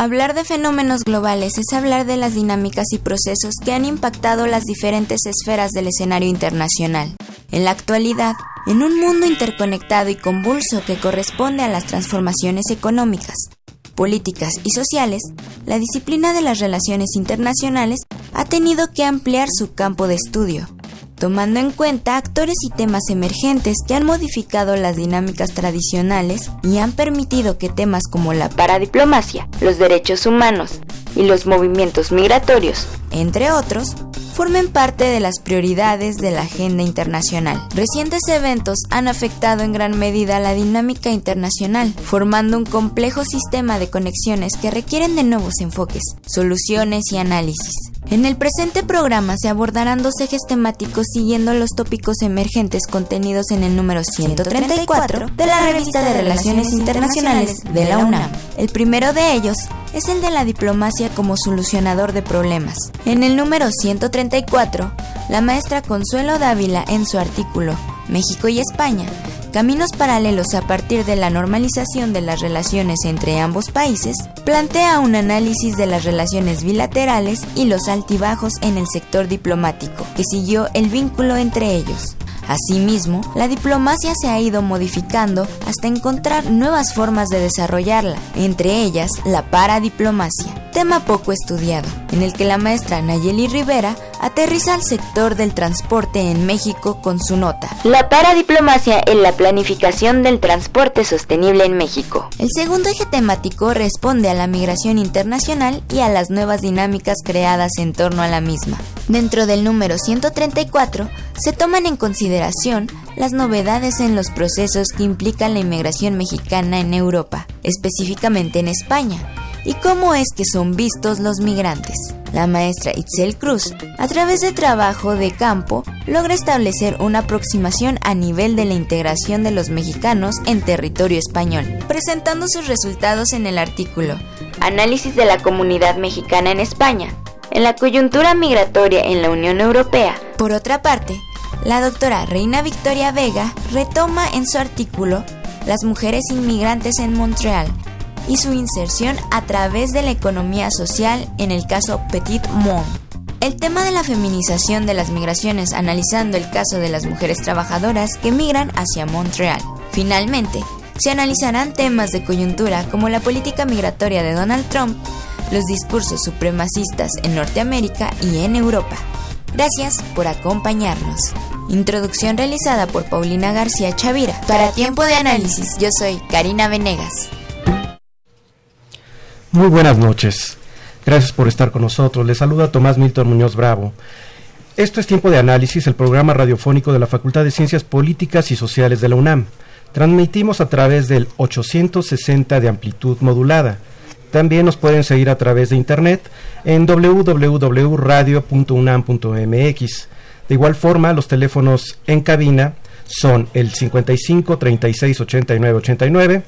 Hablar de fenómenos globales es hablar de las dinámicas y procesos que han impactado las diferentes esferas del escenario internacional. En la actualidad, en un mundo interconectado y convulso que corresponde a las transformaciones económicas, políticas y sociales, la disciplina de las relaciones internacionales ha tenido que ampliar su campo de estudio tomando en cuenta actores y temas emergentes que han modificado las dinámicas tradicionales y han permitido que temas como la paradiplomacia, los derechos humanos y los movimientos migratorios, entre otros, formen parte de las prioridades de la agenda internacional. Recientes eventos han afectado en gran medida la dinámica internacional, formando un complejo sistema de conexiones que requieren de nuevos enfoques, soluciones y análisis. En el presente programa se abordarán dos ejes temáticos siguiendo los tópicos emergentes contenidos en el número 134 de la revista de Relaciones Internacionales de la UNAM. El primero de ellos es el de la diplomacia como solucionador de problemas. En el número 134, la maestra Consuelo Dávila en su artículo México y España Caminos paralelos a partir de la normalización de las relaciones entre ambos países, plantea un análisis de las relaciones bilaterales y los altibajos en el sector diplomático, que siguió el vínculo entre ellos. Asimismo, la diplomacia se ha ido modificando hasta encontrar nuevas formas de desarrollarla, entre ellas la paradiplomacia, tema poco estudiado, en el que la maestra Nayeli Rivera aterriza al sector del transporte en México con su nota. La paradiplomacia en la planificación del transporte sostenible en México. El segundo eje temático responde a la migración internacional y a las nuevas dinámicas creadas en torno a la misma. Dentro del número 134 se toman en consideración las novedades en los procesos que implican la inmigración mexicana en Europa, específicamente en España, y cómo es que son vistos los migrantes. La maestra Itzel Cruz, a través de trabajo de campo, logra establecer una aproximación a nivel de la integración de los mexicanos en territorio español, presentando sus resultados en el artículo Análisis de la comunidad mexicana en España, en la coyuntura migratoria en la Unión Europea. Por otra parte, la doctora Reina Victoria Vega retoma en su artículo Las mujeres inmigrantes en Montreal y su inserción a través de la economía social en el caso Petit Monde. El tema de la feminización de las migraciones analizando el caso de las mujeres trabajadoras que migran hacia Montreal. Finalmente, se analizarán temas de coyuntura como la política migratoria de Donald Trump, los discursos supremacistas en Norteamérica y en Europa. Gracias por acompañarnos. Introducción realizada por Paulina García Chavira. Para tiempo de análisis, yo soy Karina Venegas. Muy buenas noches. Gracias por estar con nosotros. Les saluda Tomás Milton Muñoz Bravo. Esto es Tiempo de Análisis, el programa radiofónico de la Facultad de Ciencias Políticas y Sociales de la UNAM. Transmitimos a través del 860 de amplitud modulada. También nos pueden seguir a través de internet en www.radio.unam.mx. De igual forma, los teléfonos en cabina son el 55 36 89 89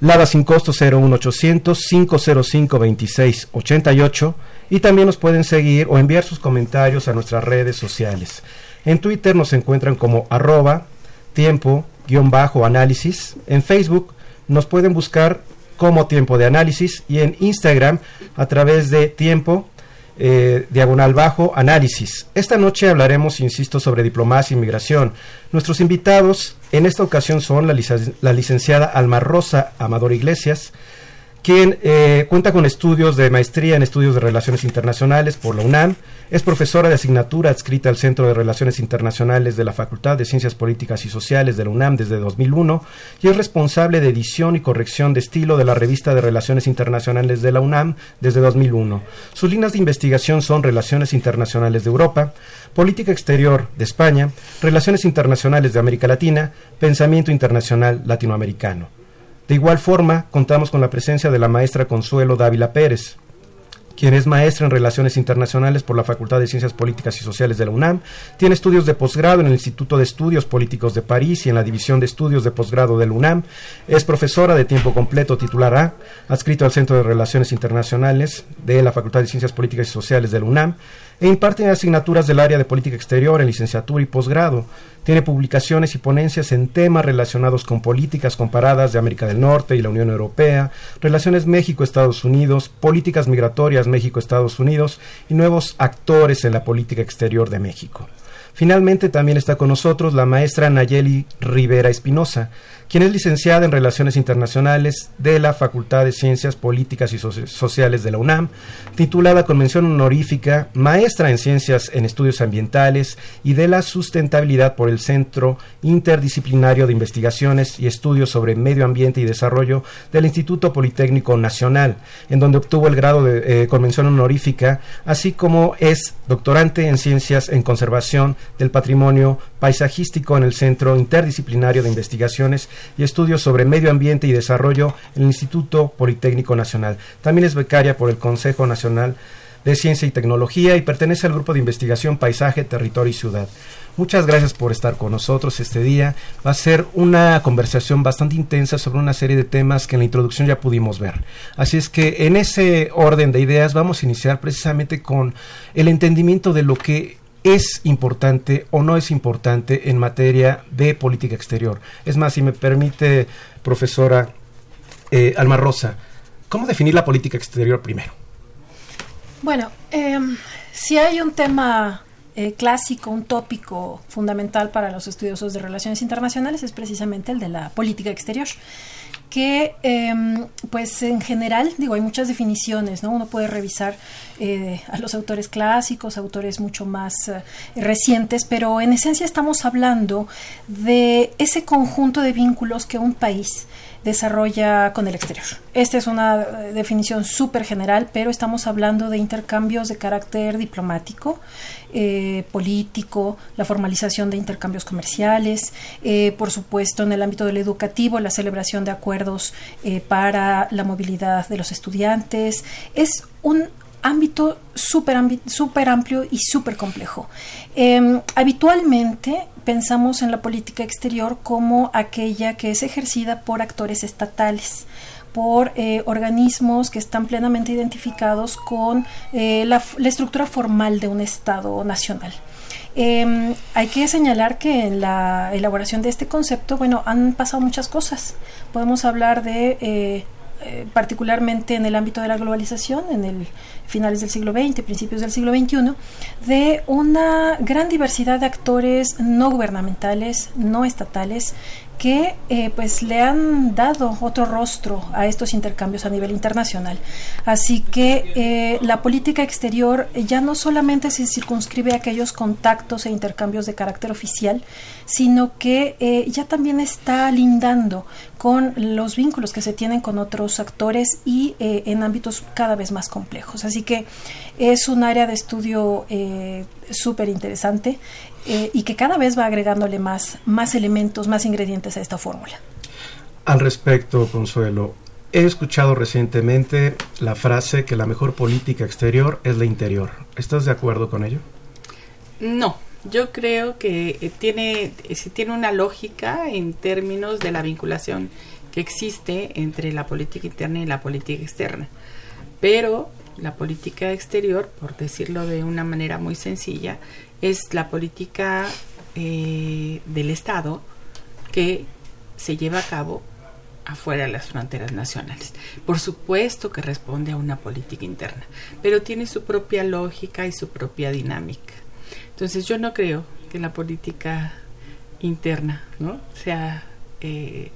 Lada sin costo 01800 505 26 88 y también nos pueden seguir o enviar sus comentarios a nuestras redes sociales. En Twitter nos encuentran como arroba tiempo-análisis. En Facebook nos pueden buscar como tiempo de análisis y en Instagram a través de tiempo eh, diagonal bajo análisis. Esta noche hablaremos, insisto, sobre diplomacia y migración. Nuestros invitados en esta ocasión son la, licenciada Alma Rosa Amador Iglesias, quien eh, cuenta con estudios de maestría en estudios de relaciones internacionales por la UNAM, es profesora de asignatura adscrita al Centro de Relaciones Internacionales de la Facultad de Ciencias Políticas y Sociales de la UNAM desde 2001 y es responsable de edición y corrección de estilo de la Revista de Relaciones Internacionales de la UNAM desde 2001. Sus líneas de investigación son Relaciones Internacionales de Europa, Política Exterior de España, Relaciones Internacionales de América Latina, Pensamiento Internacional Latinoamericano. De igual forma, contamos con la presencia de la maestra Consuelo Dávila Pérez, quien es maestra en Relaciones Internacionales por la Facultad de Ciencias Políticas y Sociales de la UNAM, tiene estudios de posgrado en el Instituto de Estudios Políticos de París y en la División de Estudios de Posgrado de la UNAM, es profesora de tiempo completo titular A, adscrito al Centro de Relaciones Internacionales de la Facultad de Ciencias Políticas y Sociales de la UNAM, e imparte asignaturas del área de política exterior en licenciatura y posgrado. Tiene publicaciones y ponencias en temas relacionados con políticas comparadas de América del Norte y la Unión Europea, relaciones México-Estados Unidos, políticas migratorias México-Estados Unidos y nuevos actores en la política exterior de México. Finalmente también está con nosotros la maestra Nayeli Rivera Espinosa, quien es licenciada en Relaciones Internacionales de la Facultad de Ciencias Políticas y Sociales de la UNAM, titulada con mención honorífica Maestra en Ciencias en Estudios Ambientales y de la Sustentabilidad por el Centro Interdisciplinario de Investigaciones y Estudios sobre Medio Ambiente y Desarrollo del Instituto Politécnico Nacional, en donde obtuvo el grado de eh, con mención honorífica, así como es doctorante en Ciencias en Conservación del Patrimonio Paisajístico en el Centro Interdisciplinario de Investigaciones y estudios sobre medio ambiente y desarrollo en el Instituto Politécnico Nacional. También es becaria por el Consejo Nacional de Ciencia y Tecnología y pertenece al grupo de investigación Paisaje, Territorio y Ciudad. Muchas gracias por estar con nosotros este día. Va a ser una conversación bastante intensa sobre una serie de temas que en la introducción ya pudimos ver. Así es que en ese orden de ideas vamos a iniciar precisamente con el entendimiento de lo que es importante o no es importante en materia de política exterior. Es más, si me permite, profesora eh, Alma Rosa, ¿cómo definir la política exterior primero? Bueno, em, si hay un tema eh, clásico, un tópico fundamental para los estudiosos de relaciones internacionales, es precisamente el de la política exterior que em, pues en general, digo, hay muchas definiciones, ¿no? Uno puede revisar eh, a los autores clásicos, autores mucho más eh, recientes, pero en esencia estamos hablando de ese conjunto de vínculos que un país desarrolla con el exterior. Esta es una eh, definición súper general, pero estamos hablando de intercambios de carácter diplomático, político, la formalización de intercambios comerciales, por supuesto en el ámbito del educativo, la celebración de acuerdos para la movilidad de los estudiantes. Es un ámbito súper amplio y súper complejo. Em, habitualmente pensamos en la política exterior como aquella que es ejercida por actores estatales por eh, organismos que están plenamente identificados con eh, la, estructura formal de un Estado nacional. Em, hay que señalar que en la elaboración de este concepto, bueno, han pasado muchas cosas. Podemos hablar de eh, eh, particularmente en el ámbito de la globalización, en el finales del siglo XX, principios del siglo XXI, de una gran diversidad de actores no gubernamentales, no estatales, que eh, pues le han dado otro rostro a estos intercambios a nivel internacional. Así que eh, la política exterior ya no solamente se circunscribe a aquellos contactos e intercambios de carácter oficial, sino que eh, ya también está lindando con los vínculos que se tienen con otros actores y en ámbitos cada vez más complejos. Así que es un área de estudio súper interesante eh, y que cada vez va agregándole más, más elementos, más ingredientes a esta fórmula. Al respecto, Consuelo, he escuchado recientemente la frase que la mejor política exterior es la interior. ¿Estás de acuerdo con ello? No, yo creo que eh, tiene, eh, tiene una lógica en términos de la vinculación que existe entre la política interna y la política externa. Pero la política exterior, por decirlo de una manera muy sencilla, es la política eh, del Estado que se lleva a cabo afuera de las fronteras nacionales. Por supuesto que responde a una política interna, pero tiene su propia lógica y su propia dinámica. Entonces yo no creo que la política interna ¿no? sea, eh,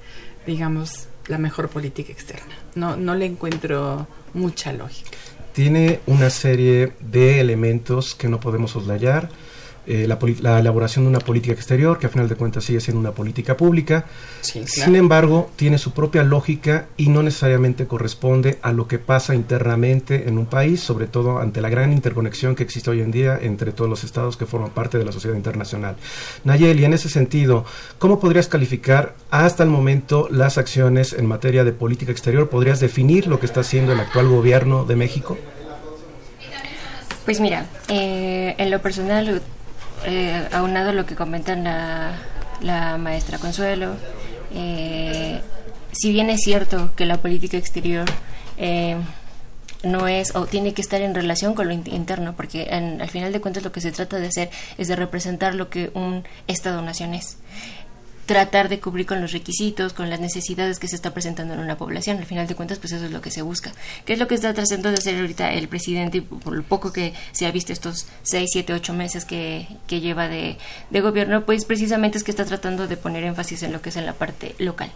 digamos, la mejor política externa. No, no le encuentro mucha lógica. Tiene una serie de elementos que no podemos soslayar eh, la, elaboración de una política exterior, que a final de cuentas sigue siendo una política pública. Sin embargo, tiene su propia lógica y no necesariamente corresponde a lo que pasa internamente en un país, sobre todo ante la gran interconexión que existe hoy en día entre todos los estados que forman parte de la sociedad internacional. Nayeli, en ese sentido, ¿cómo podrías calificar hasta el momento las acciones en materia de política exterior? ¿Podrías definir lo que está haciendo el actual gobierno de México? Pues mira, eh, en lo personal eh, aunado a lo que comentan la, maestra Consuelo, eh, si bien es cierto que la política exterior eh, no es o tiene que estar en relación con lo interno, porque al final de cuentas lo que se trata de hacer es de representar lo que un Estado-nación es tratar de cubrir con los requisitos, con las necesidades que se está presentando en una población. Al final de cuentas, pues eso es lo que se busca. ¿Qué es lo que está tratando de hacer ahorita el presidente, por lo poco que se ha visto estos seis, siete, ocho meses que, que lleva de, de gobierno? Pues precisamente es que está tratando de poner énfasis en lo que es en la parte local.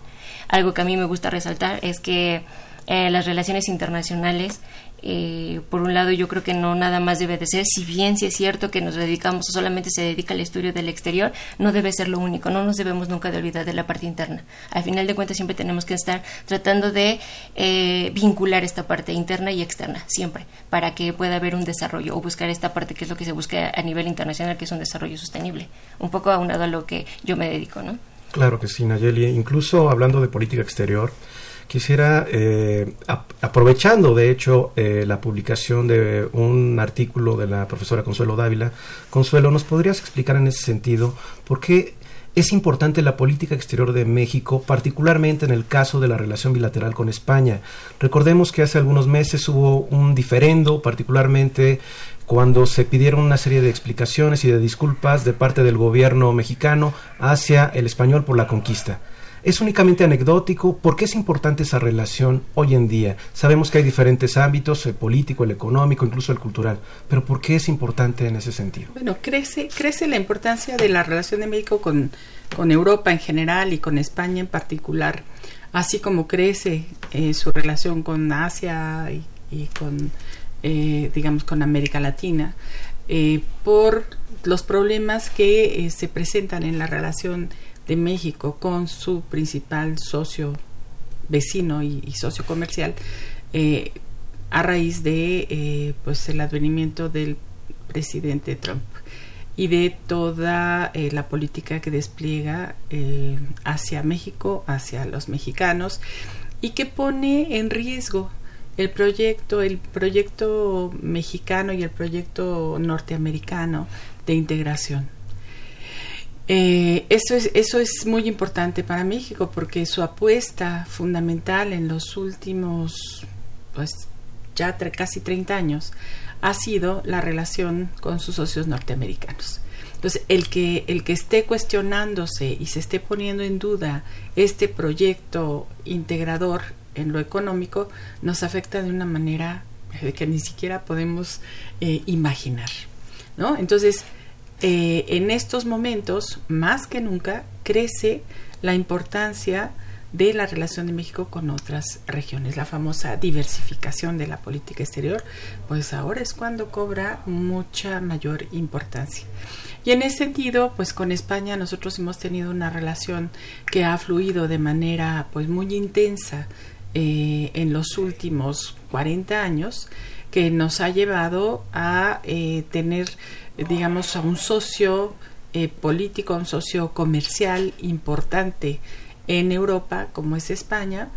Algo que a mí me gusta resaltar es que eh, las relaciones internacionales eh, por un lado yo creo que no nada más debe de ser, si bien si es cierto que nos dedicamos o solamente se dedica al estudio del exterior, no debe ser lo único, no nos debemos nunca de olvidar de la parte interna. Al final de cuentas siempre tenemos que estar tratando de eh, vincular esta parte interna y externa, siempre, para que pueda haber un desarrollo o buscar esta parte que es lo que se busca a nivel internacional, que es un desarrollo sostenible, un poco aunado a lo que yo me dedico, ¿no? Claro que sí, Nayeli. Incluso hablando de política exterior, Quisiera, eh, aprovechando de hecho eh, la publicación de un artículo de la profesora Consuelo Dávila, Consuelo, ¿nos podrías explicar en ese sentido por qué es importante la política exterior de México, particularmente en el caso de la relación bilateral con España? Recordemos que hace algunos meses hubo un diferendo, particularmente cuando se pidieron una serie de explicaciones y de disculpas de parte del gobierno mexicano hacia el español por la conquista es únicamente anecdótico. ¿Por qué es importante esa relación hoy en día? Sabemos que hay diferentes ámbitos, el político, el económico, incluso el cultural, pero ¿por qué es importante en ese sentido? Bueno, crece, crece la importancia de la relación de México con, con Europa en general y con España en particular, así como crece eh, su relación con Asia y, con, eh, digamos, con América Latina, eh, por los problemas que se presentan en la relación de México con su principal socio vecino y, socio comercial eh, a raíz de eh, pues el advenimiento del presidente Trump y de toda eh, la política que despliega hacia México, hacia los mexicanos y que pone en riesgo el proyecto, el proyecto mexicano y el proyecto norteamericano de integración. Eh, eso, es, eso es muy importante para México porque su apuesta fundamental en los últimos, pues ya casi 30 años, ha sido la relación con sus socios norteamericanos. Entonces, el que, el que esté cuestionándose y se esté poniendo en duda este proyecto integrador en lo económico nos afecta de una manera que ni siquiera podemos eh, imaginar. ¿no? Entonces, eh, en estos momentos, más que nunca, crece la importancia de la relación de México con otras regiones, la famosa diversificación de la política exterior, pues ahora es cuando cobra mucha mayor importancia. Y en ese sentido, pues con España nosotros hemos tenido una relación que ha fluido de manera pues muy intensa eh, en los últimos 40 años, que nos ha llevado a eh, tener digamos, a un socio eh, político, un socio comercial importante en Europa, como es España,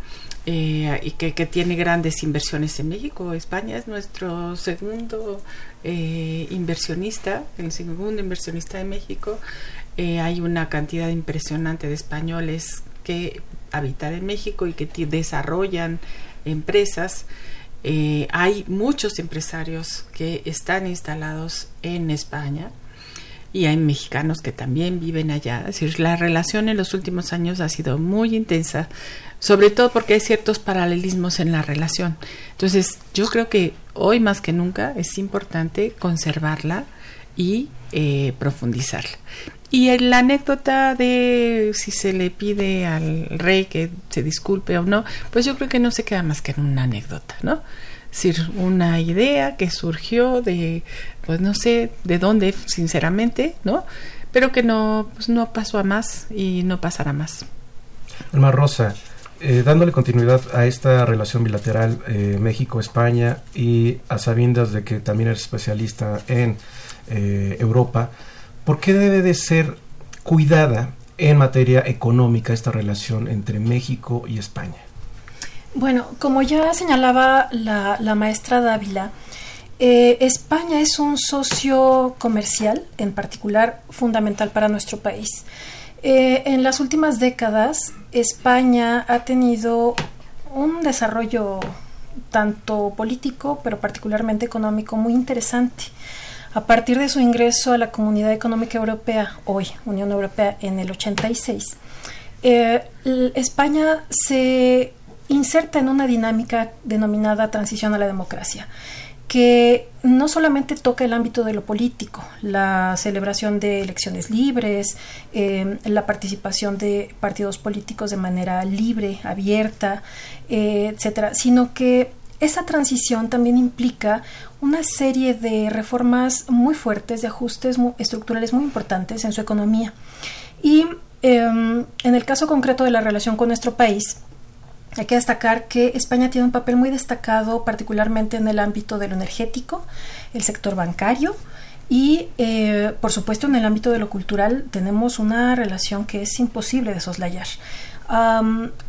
eh, y que, tiene grandes inversiones en México. España es nuestro segundo eh, inversionista, el segundo inversionista de México. hay una cantidad impresionante de españoles que habitan en México y que desarrollan empresas. Eh, hay muchos empresarios que están instalados en España y hay mexicanos que también viven allá. Es decir, la relación en los últimos años ha sido muy intensa, sobre todo porque hay ciertos paralelismos en la relación. Entonces, yo creo que hoy más que nunca es importante conservarla y eh, profundizarla. Y la anécdota de si se le pide al rey que se disculpe o no, pues yo creo que no se queda más que en una anécdota, ¿no? Es decir, una idea que surgió de, pues no sé de dónde, sinceramente, ¿no? Pero que no, pues no pasó a más y no pasará más. Alma Rosa, eh, dándole continuidad a esta relación bilateral eh, México-España y a sabiendas de que también eres especialista en eh, Europa, ¿por qué debe de ser cuidada en materia económica esta relación entre México y España? Bueno, como ya señalaba la, maestra Dávila, eh, España es un socio comercial, en particular fundamental para nuestro país. Eh, en las últimas décadas, España ha tenido un desarrollo tanto político, pero particularmente económico, muy interesante. A partir de su ingreso a la Comunidad Económica Europea, hoy Unión Europea, en el 86, eh, España se inserta en una dinámica denominada transición a la democracia que no solamente toca el ámbito de lo político, la celebración de elecciones libres, eh, la participación de partidos políticos de manera libre, abierta, eh, etcétera, sino que esa transición también implica una serie de reformas muy fuertes, de ajustes estructurales muy importantes en su economía. Y em, en el caso concreto de la relación con nuestro país, hay que destacar que España tiene un papel muy destacado, particularmente en el ámbito de lo energético, el sector bancario y, eh, por supuesto, en el ámbito de lo cultural tenemos una relación que es imposible de soslayar.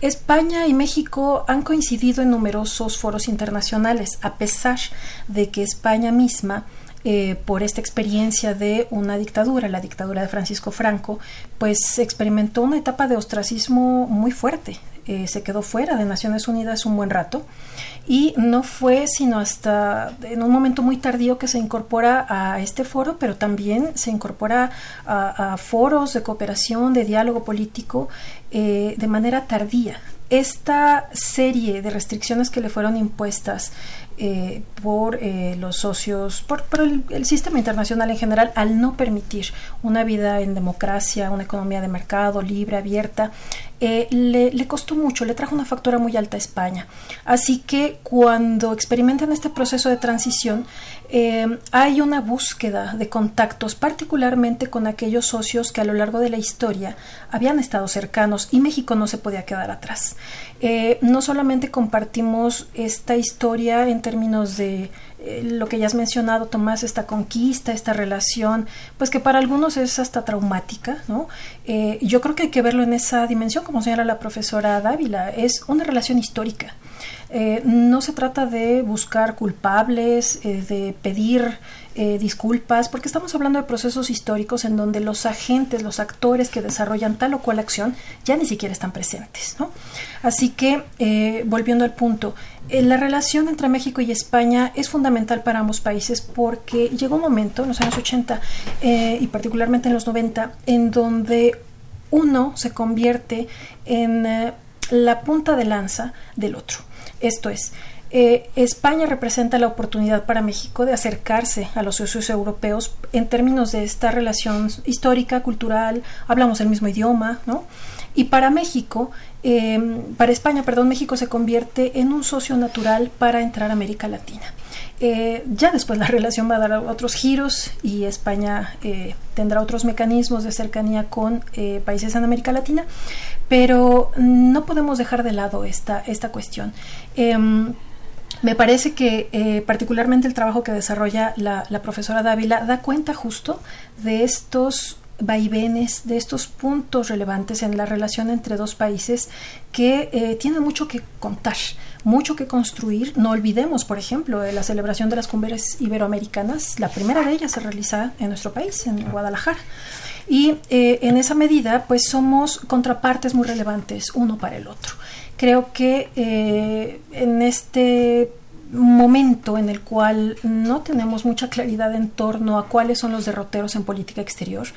España y México han coincidido en numerosos foros internacionales, a pesar de que España misma eh, por esta experiencia de una dictadura, la dictadura de Francisco Franco, pues experimentó una etapa de ostracismo muy fuerte eh, se quedó fuera de Naciones Unidas un buen rato y no fue sino hasta en un momento muy tardío que se incorpora a este foro, pero también se incorpora a, foros de cooperación, de diálogo político eh, de manera tardía. Esta serie de restricciones que le fueron impuestas eh, por los socios, por, el, sistema internacional en general, al no permitir una vida en democracia, una economía de mercado libre, abierta, eh, le, costó mucho, le trajo una factura muy alta a España. Así que cuando experimentan este proceso de transición, hay una búsqueda de contactos, particularmente con aquellos socios que a lo largo de la historia habían estado cercanos y México no se podía quedar atrás. no solamente compartimos esta historia en términos de eh, lo que ya has mencionado, Tomás, esta conquista, esta relación, pues que para algunos es hasta traumática, ¿no? Eh, yo creo que hay que verlo en esa dimensión, como señala la profesora Dávila, es una relación histórica. Eh, no se trata de buscar culpables, de pedir disculpas, porque estamos hablando de procesos históricos en donde los agentes, los actores que desarrollan tal o cual acción ya ni siquiera están presentes. ¿no? Así que, volviendo al punto, la relación entre México y España es fundamental para ambos países porque llegó un momento en los años 80 eh, y particularmente en los 90 en donde uno se convierte en eh, la punta de lanza del otro. Esto es, España representa la oportunidad para México de acercarse a los socios europeos en términos de esta relación histórica, cultural, hablamos el mismo idioma, ¿no? Y para México, em, para España, perdón, México se convierte en un socio natural para entrar a América Latina. Eh, ya después la relación va a dar otros giros y España eh, tendrá otros mecanismos de cercanía con eh, países en América Latina, pero no podemos dejar de lado esta, esta cuestión. Em, me parece que particularmente el trabajo que desarrolla la, la profesora Dávila da cuenta justo de estos vaivenes, de estos puntos relevantes en la relación entre dos países que eh, tienen mucho que contar, mucho que construir. No olvidemos, por ejemplo, la celebración de las cumbres iberoamericanas. La primera de ellas se realiza en nuestro país, en Guadalajara. Y eh, en esa medida, pues somos contrapartes muy relevantes uno para el otro. Creo que eh, en este momento en el cual no tenemos mucha claridad en torno a cuáles son los derroteros en política exterior,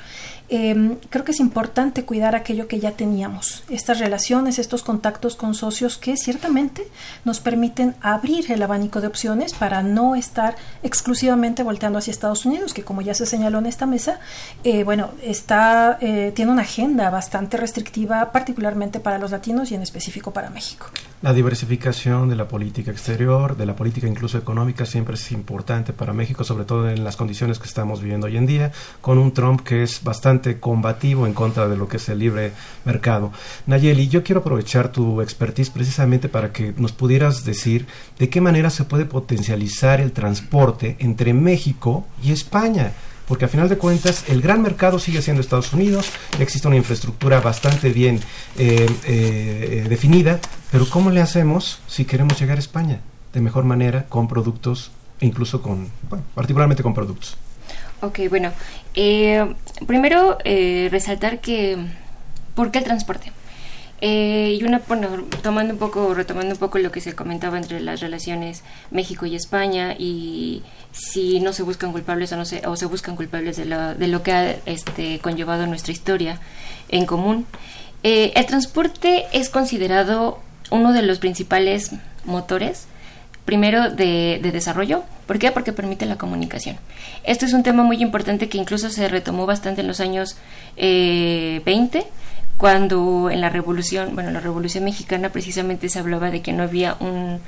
eh, creo que es importante cuidar aquello que ya teníamos, estas relaciones, estos contactos con socios que ciertamente nos permiten abrir el abanico de opciones para no estar exclusivamente volteando hacia Estados Unidos, que como ya se señaló en esta mesa, eh, bueno, está, eh, tiene una agenda bastante restrictiva, particularmente para los latinos y en específico para México. La diversificación de la política exterior, de la política incluso económica, siempre es importante para México, sobre todo en las condiciones que estamos viviendo hoy en día, con un Trump que es bastante combativo en contra de lo que es el libre mercado. Nayeli, yo quiero aprovechar tu expertise precisamente para que nos pudieras decir de qué manera se puede potencializar el transporte entre México y España porque a final de cuentas el gran mercado sigue siendo Estados Unidos, existe una infraestructura bastante bien eh, eh, definida, pero ¿cómo le hacemos si queremos llegar a España de mejor manera con productos, incluso con, bueno, particularmente con productos? Ok, bueno, eh, primero resaltar que, ¿por qué el transporte? Y una, bueno, tomando un poco, retomando un poco lo que se comentaba entre las relaciones México y España y si no se buscan culpables o no se, buscan culpables de lo, de lo que ha este, conllevado nuestra historia en común. Eh, el transporte es considerado uno de los principales motores, primero de, desarrollo. ¿Por qué? Porque permite la comunicación. Esto es un tema muy importante que incluso se retomó bastante en los años eh, 20, cuando en la revolución, bueno, la revolución mexicana precisamente se hablaba de que no había un,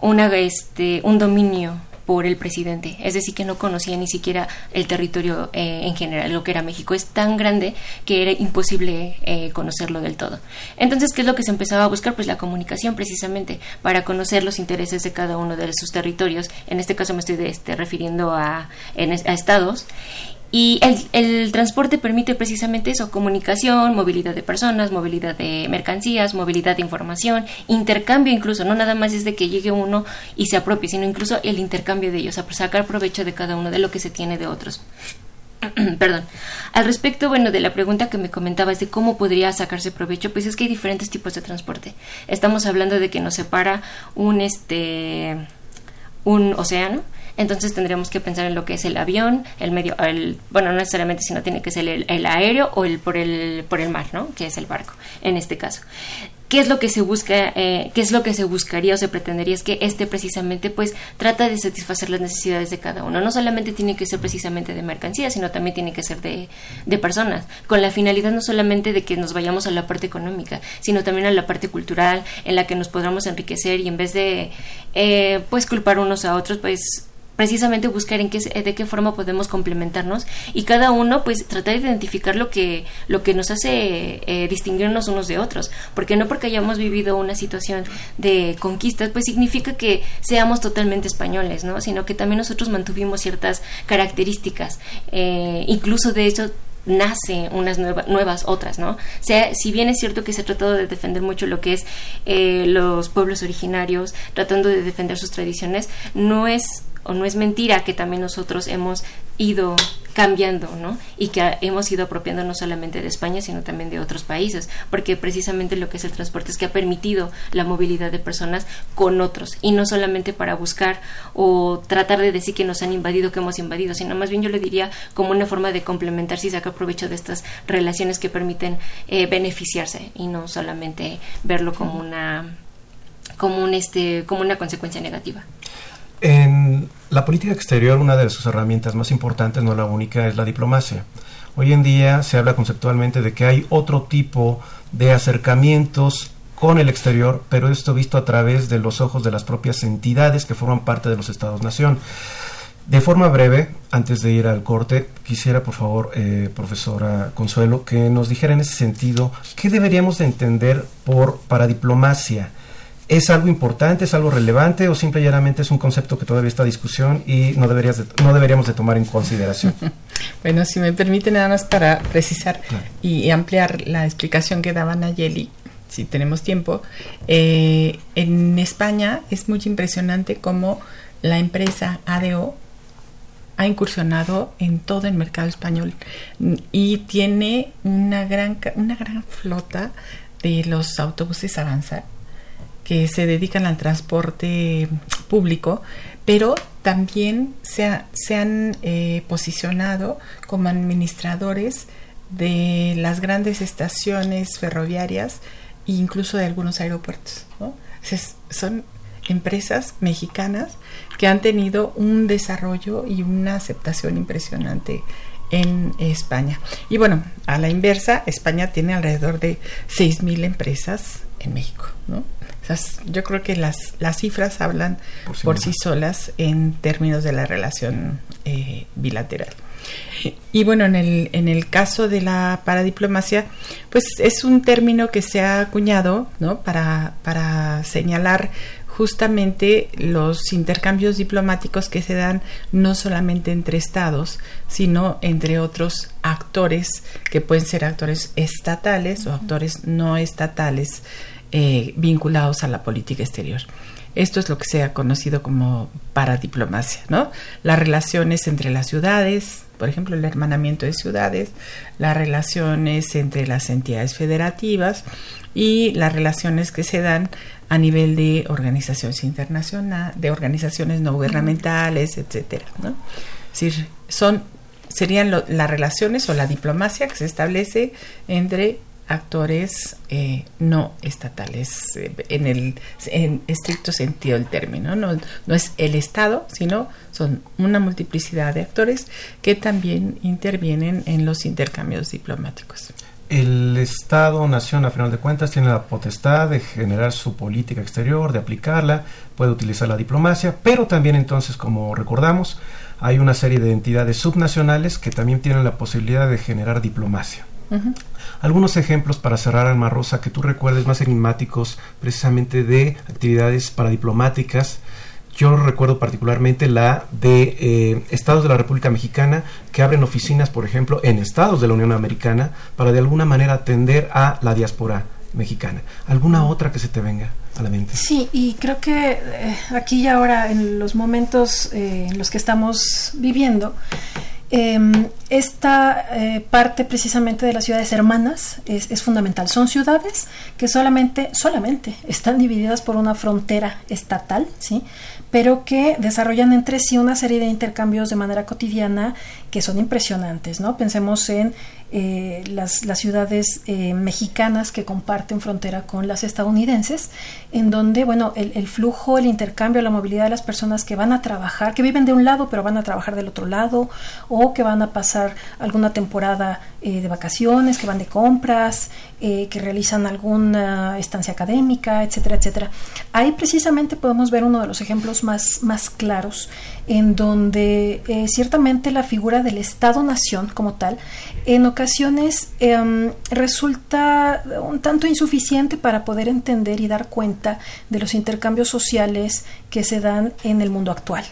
una, este, un dominio por el presidente, es decir, que no conocía ni siquiera el territorio eh, en general, lo que era México. Es tan grande que era imposible eh, conocerlo del todo. Entonces, ¿qué es lo que se empezaba a buscar? Pues la comunicación precisamente para conocer los intereses de cada uno de sus territorios. En este caso me estoy este, refiriendo a, a estados y el, transporte permite precisamente eso, comunicación, movilidad de personas, movilidad de mercancías, movilidad de información, intercambio incluso, no nada más es de que llegue uno y se apropie, sino incluso el intercambio de ellos, a sacar provecho de cada uno de lo que se tiene de otros. Perdón. Al respecto, bueno, de la pregunta que me comentabas de cómo podría sacarse provecho, pues es que hay diferentes tipos de transporte. Estamos hablando de que nos separa un este un océano, entonces tendremos que pensar en lo que es el avión, el medio, el, bueno, no necesariamente, sino tiene que ser el, aéreo o el por el por el mar, ¿no? Que es el barco, en este caso. ¿Qué es lo que se busca, eh, qué es lo que se buscaría o se pretendería? Es que este precisamente pues trata de satisfacer las necesidades de cada uno. No solamente tiene que ser precisamente de mercancías, sino también tiene que ser de, de personas, con la finalidad no solamente de que nos vayamos a la parte económica, sino también a la parte cultural, en la que nos podamos enriquecer y en vez de eh, pues culpar unos a otros, pues precisamente buscar en qué de qué forma podemos complementarnos y cada uno pues tratar de identificar lo que lo que nos hace eh, distinguirnos unos de otros porque no porque hayamos vivido una situación de conquistas pues significa que seamos totalmente españoles no sino que también nosotros mantuvimos ciertas características eh, incluso de hecho nace unas nuevas otras, ¿no? O sea, si bien es cierto que se ha tratado de defender mucho lo que es eh, los pueblos originarios, tratando de defender sus tradiciones, no es o no es mentira que también nosotros hemos ido cambiando, ¿no? Y que hemos ido apropiando no solamente de España, sino también de otros países, porque precisamente lo que es el transporte es que ha permitido la movilidad de personas con otros, y no solamente para buscar o tratar de decir que nos han invadido, que hemos invadido, sino más bien yo le diría como una forma de complementarse y sacar provecho de estas relaciones que permiten eh, beneficiarse y no solamente verlo como una como un este como una consecuencia negativa. En la política exterior, una de sus herramientas más importantes, no la única, es la diplomacia. Hoy en día se habla conceptualmente de que hay otro tipo de acercamientos con el exterior, pero esto visto a través de los ojos de las propias entidades que forman parte de los estados-nación. De forma breve, antes de ir al corte, quisiera, por favor, eh, profesora Consuelo, que nos dijera en ese sentido qué deberíamos de entender por para diplomacia ¿Es algo importante, es algo relevante o simple y llanamente es un concepto que todavía está en discusión y no, deberías no deberíamos de tomar en consideración? bueno, si me permite nada más para precisar y ampliar la explicación que daba Nayeli, si tenemos tiempo, eh, en España es muy impresionante cómo la empresa ADO ha incursionado en todo el mercado español y tiene una gran, una gran flota de los autobuses Avanza que se dedican al transporte público, pero también se, han eh, posicionado como administradores de las grandes estaciones ferroviarias e incluso de algunos aeropuertos. son empresas mexicanas que han tenido un desarrollo y una aceptación impresionante en España. Y bueno, a la inversa, España tiene alrededor de 6.000 empresas en México. ¿no? Yo creo que las, las cifras hablan por sí, solas en términos de la relación eh, bilateral. Y bueno, en el, en el caso de la paradiplomacia, pues es un término que se ha acuñado ¿no? para, para señalar justamente los intercambios diplomáticos que se dan no solamente entre estados, sino entre otros actores que pueden ser actores estatales o actores no estatales eh, vinculados a la política exterior. Esto es lo que se ha conocido como paradiplomacia, ¿no? Las relaciones entre las ciudades, por ejemplo, el hermanamiento de ciudades, las relaciones entre las entidades federativas y las relaciones que se dan a nivel de organizaciones internacionales, de organizaciones no gubernamentales, etcétera, ¿no? Es son serían las relaciones o la diplomacia que se establece entre actores eh, no estatales eh, en el en estricto sentido del término no, no es el estado sino son una multiplicidad de actores que también intervienen en los intercambios diplomáticos. El Estado, nación, a final de cuentas, tiene la potestad de generar su política exterior, de aplicarla, puede utilizar la diplomacia, pero también entonces, como recordamos, hay una serie de entidades subnacionales que también tienen la posibilidad de generar diplomacia. Algunos ejemplos para cerrar, Alma Rosa, que tú recuerdes más enigmáticos precisamente de actividades paradiplomáticas yo recuerdo particularmente la de eh, estados de la República Mexicana que abren oficinas, por ejemplo, en estados de la Unión Americana para de alguna manera atender a la diáspora mexicana. ¿Alguna otra que se te venga a la mente? Sí, y creo que eh, aquí y ahora, en los momentos eh, en los que estamos viviendo, Em, esta eh, parte precisamente de las ciudades hermanas es, fundamental. Son ciudades que solamente, solamente están divididas por una frontera estatal, ¿sí? pero que desarrollan entre sí una serie de intercambios de manera cotidiana que son impresionantes. ¿no? Pensemos en eh, las, las, ciudades eh, mexicanas que comparten frontera con las estadounidenses, en donde, bueno, el, el, flujo, el intercambio, la movilidad de las personas que van a trabajar, que viven de un lado pero van a trabajar del otro lado, o que van a pasar alguna temporada eh, de vacaciones, que van de compras, que realizan alguna estancia académica, etcétera, etcétera. Ahí precisamente podemos ver uno de los ejemplos más, más claros en donde ciertamente la figura del Estado-Nación como tal en ocasiones em, resulta un tanto insuficiente para poder entender y dar cuenta de los intercambios sociales que se dan en el mundo actual.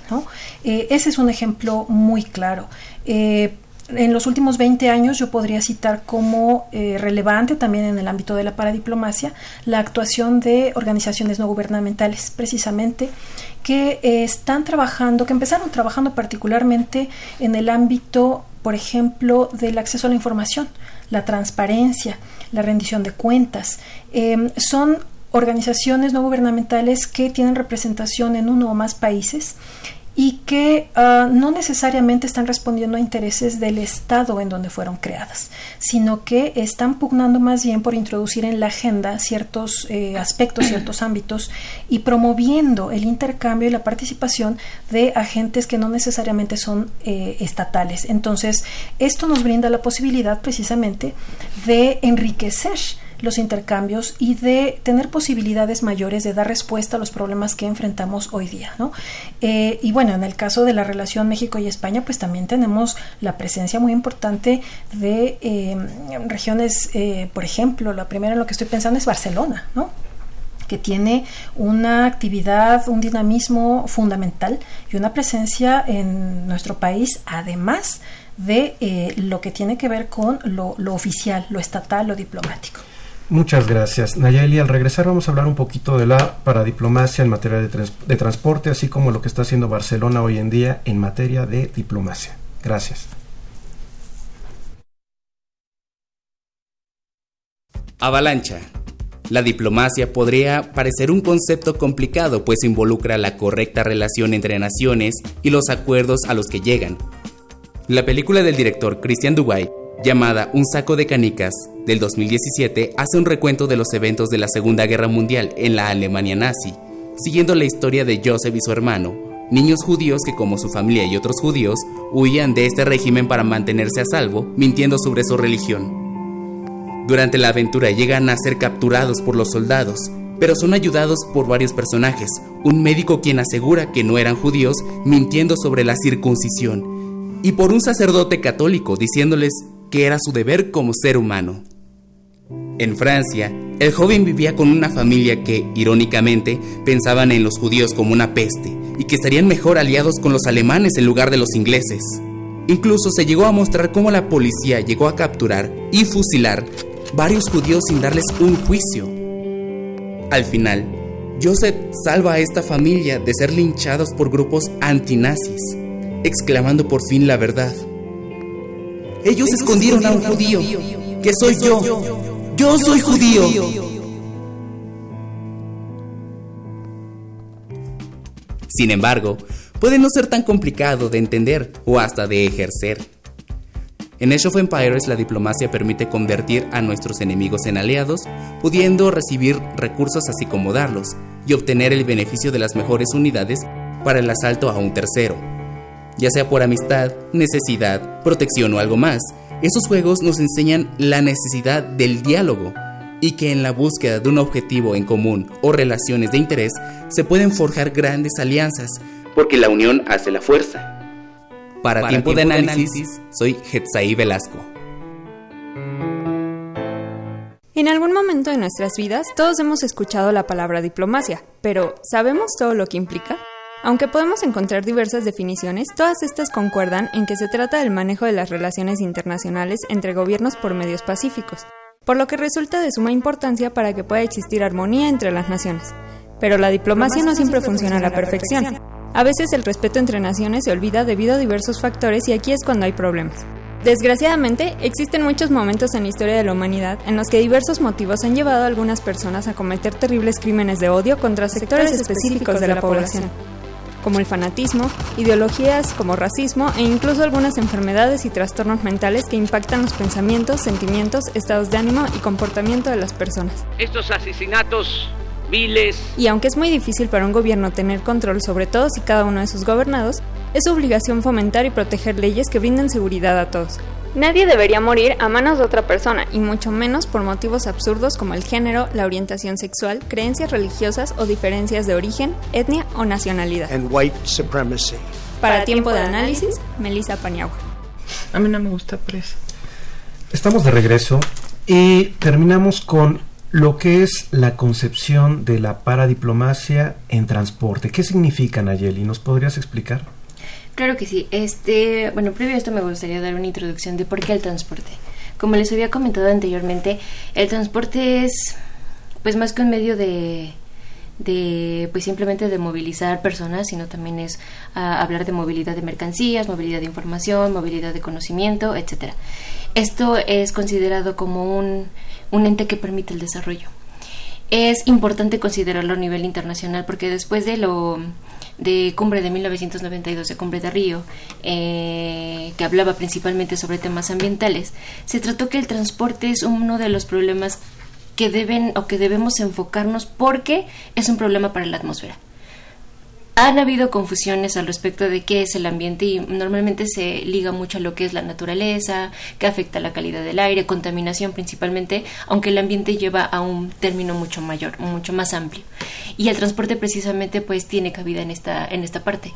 Eh, ese es un ejemplo muy claro. Eh, en los últimos 20 años yo podría citar como eh, relevante también en el ámbito de la paradiplomacia la actuación de organizaciones no gubernamentales, precisamente, que están trabajando, que empezaron trabajando particularmente en el ámbito por ejemplo, del acceso a la información, la transparencia, la rendición de cuentas. Em, son organizaciones no gubernamentales que tienen representación en uno o más países y que ah, no necesariamente están respondiendo a intereses del Estado en donde fueron creadas, sino que están pugnando más bien por introducir en la agenda ciertos eh, aspectos, ciertos ámbitos y promoviendo el intercambio y la participación de agentes que no necesariamente son eh, estatales. Entonces, esto nos brinda la posibilidad precisamente de enriquecer los intercambios y de tener posibilidades mayores de dar respuesta a los problemas que enfrentamos hoy día. ¿no? Eh, y bueno, en el caso de la relación México y España, pues también tenemos la presencia muy importante de eh, regiones, eh, por ejemplo, la primera en lo que estoy pensando es Barcelona, ¿no? que tiene una actividad, un dinamismo fundamental y una presencia en nuestro país, además de lo que tiene que ver con lo oficial, lo estatal, lo diplomático. Muchas gracias. Nayeli, al regresar vamos a hablar un poquito de la paradiplomacia en materia de, de, transporte, así como lo que está haciendo Barcelona hoy en día en materia de diplomacia. Gracias. Avalancha, La diplomacia podría parecer un concepto complicado pues involucra la correcta relación entre naciones y los acuerdos a los que llegan. La película del director Christian Dubai, llamada Un saco de canicas, del 2017, hace un recuento de los eventos de la Segunda Guerra Mundial en la Alemania nazi, siguiendo la historia de Joseph y su hermano, niños judíos que como su familia y otros judíos huían de este régimen para mantenerse a salvo, mintiendo sobre su religión. Durante la aventura llegan a ser capturados por los soldados, pero son ayudados por varios personajes, un médico quien asegura que no eran judíos mintiendo sobre la circuncisión, y por un sacerdote católico diciéndoles que era su deber como ser humano. En Francia, el joven vivía con una familia que, irónicamente, pensaban en los judíos como una peste y que estarían mejor aliados con los alemanes en lugar de los ingleses. Incluso se llegó a mostrar cómo la policía llegó a capturar y fusilar varios judíos sin darles un juicio. Al final, Joseph salva a esta familia de ser linchados por grupos antinazis, exclamando por fin la verdad. Ellos escondieron a un judío, que soy yo. Yo soy judío. Sin embargo, puede no ser tan complicado de entender o hasta de ejercer. En Age of Empires la diplomacia permite convertir a nuestros enemigos en aliados, pudiendo recibir recursos así como darlos, y obtener el beneficio de las mejores unidades para el asalto a un tercero. Ya sea por amistad, necesidad, protección o algo más, esos juegos nos enseñan la necesidad del diálogo y que en la búsqueda de un objetivo en común o relaciones de interés se pueden forjar grandes alianzas, porque la unión hace la fuerza. Para, tiempo, de análisis, soy Hetzaí Velasco. En algún momento de nuestras vidas todos hemos escuchado la palabra diplomacia, pero ¿sabemos todo lo que implica? Aunque podemos encontrar diversas definiciones, todas estas concuerdan en que se trata del manejo de las relaciones internacionales entre gobiernos por medios pacíficos, por lo que resulta de suma importancia para que pueda existir armonía entre las naciones. Pero la diplomacia no siempre funciona a la perfección. A veces el respeto entre naciones se olvida debido a diversos factores y aquí es cuando hay problemas. Desgraciadamente, existen muchos momentos en la historia de la humanidad en los que diversos motivos han llevado a algunas personas a cometer terribles crímenes de odio contra sectores específicos de la población, como el fanatismo, ideologías como racismo e incluso algunas enfermedades y trastornos mentales que impactan los pensamientos, sentimientos, estados de ánimo y comportamiento de las personas. Estos asesinatos y aunque es muy difícil para un gobierno tener control sobre todos y cada uno de sus gobernados, es su obligación fomentar y proteger leyes que brinden seguridad a todos. Nadie debería morir a manos de otra persona, y mucho menos por motivos absurdos como el género, la orientación sexual, creencias religiosas o diferencias de origen, etnia o nacionalidad. Para tiempo de análisis, Melissa Paniagua. A mí no me gusta por eso. Estamos de regreso y terminamos con lo que es la concepción de la paradiplomacia en transporte. ¿Qué significa, Nayeli? ¿Nos podrías explicar? Claro que sí. Este, bueno, previo a esto me gustaría dar una introducción de por qué el transporte. Como les había comentado anteriormente, el transporte es pues más que un medio de de pues simplemente de movilizar personas, sino también es ah, hablar de movilidad de mercancías, movilidad de información, movilidad de conocimiento, etcétera. Esto es considerado como un un ente que permite el desarrollo. Es importante considerarlo a nivel internacional porque después de lo de cumbre de 1992, de cumbre de Río, eh, que hablaba principalmente sobre temas ambientales, se trató que el transporte es uno de los problemas que deben o que debemos enfocarnos porque es un problema para la atmósfera han habido confusiones al respecto de qué es el ambiente y normalmente se liga mucho a lo que es la naturaleza, que afecta la calidad del aire, contaminación principalmente, aunque el ambiente lleva a un término mucho mayor, mucho más amplio. Y el transporte precisamente pues tiene cabida en esta, en esta parte.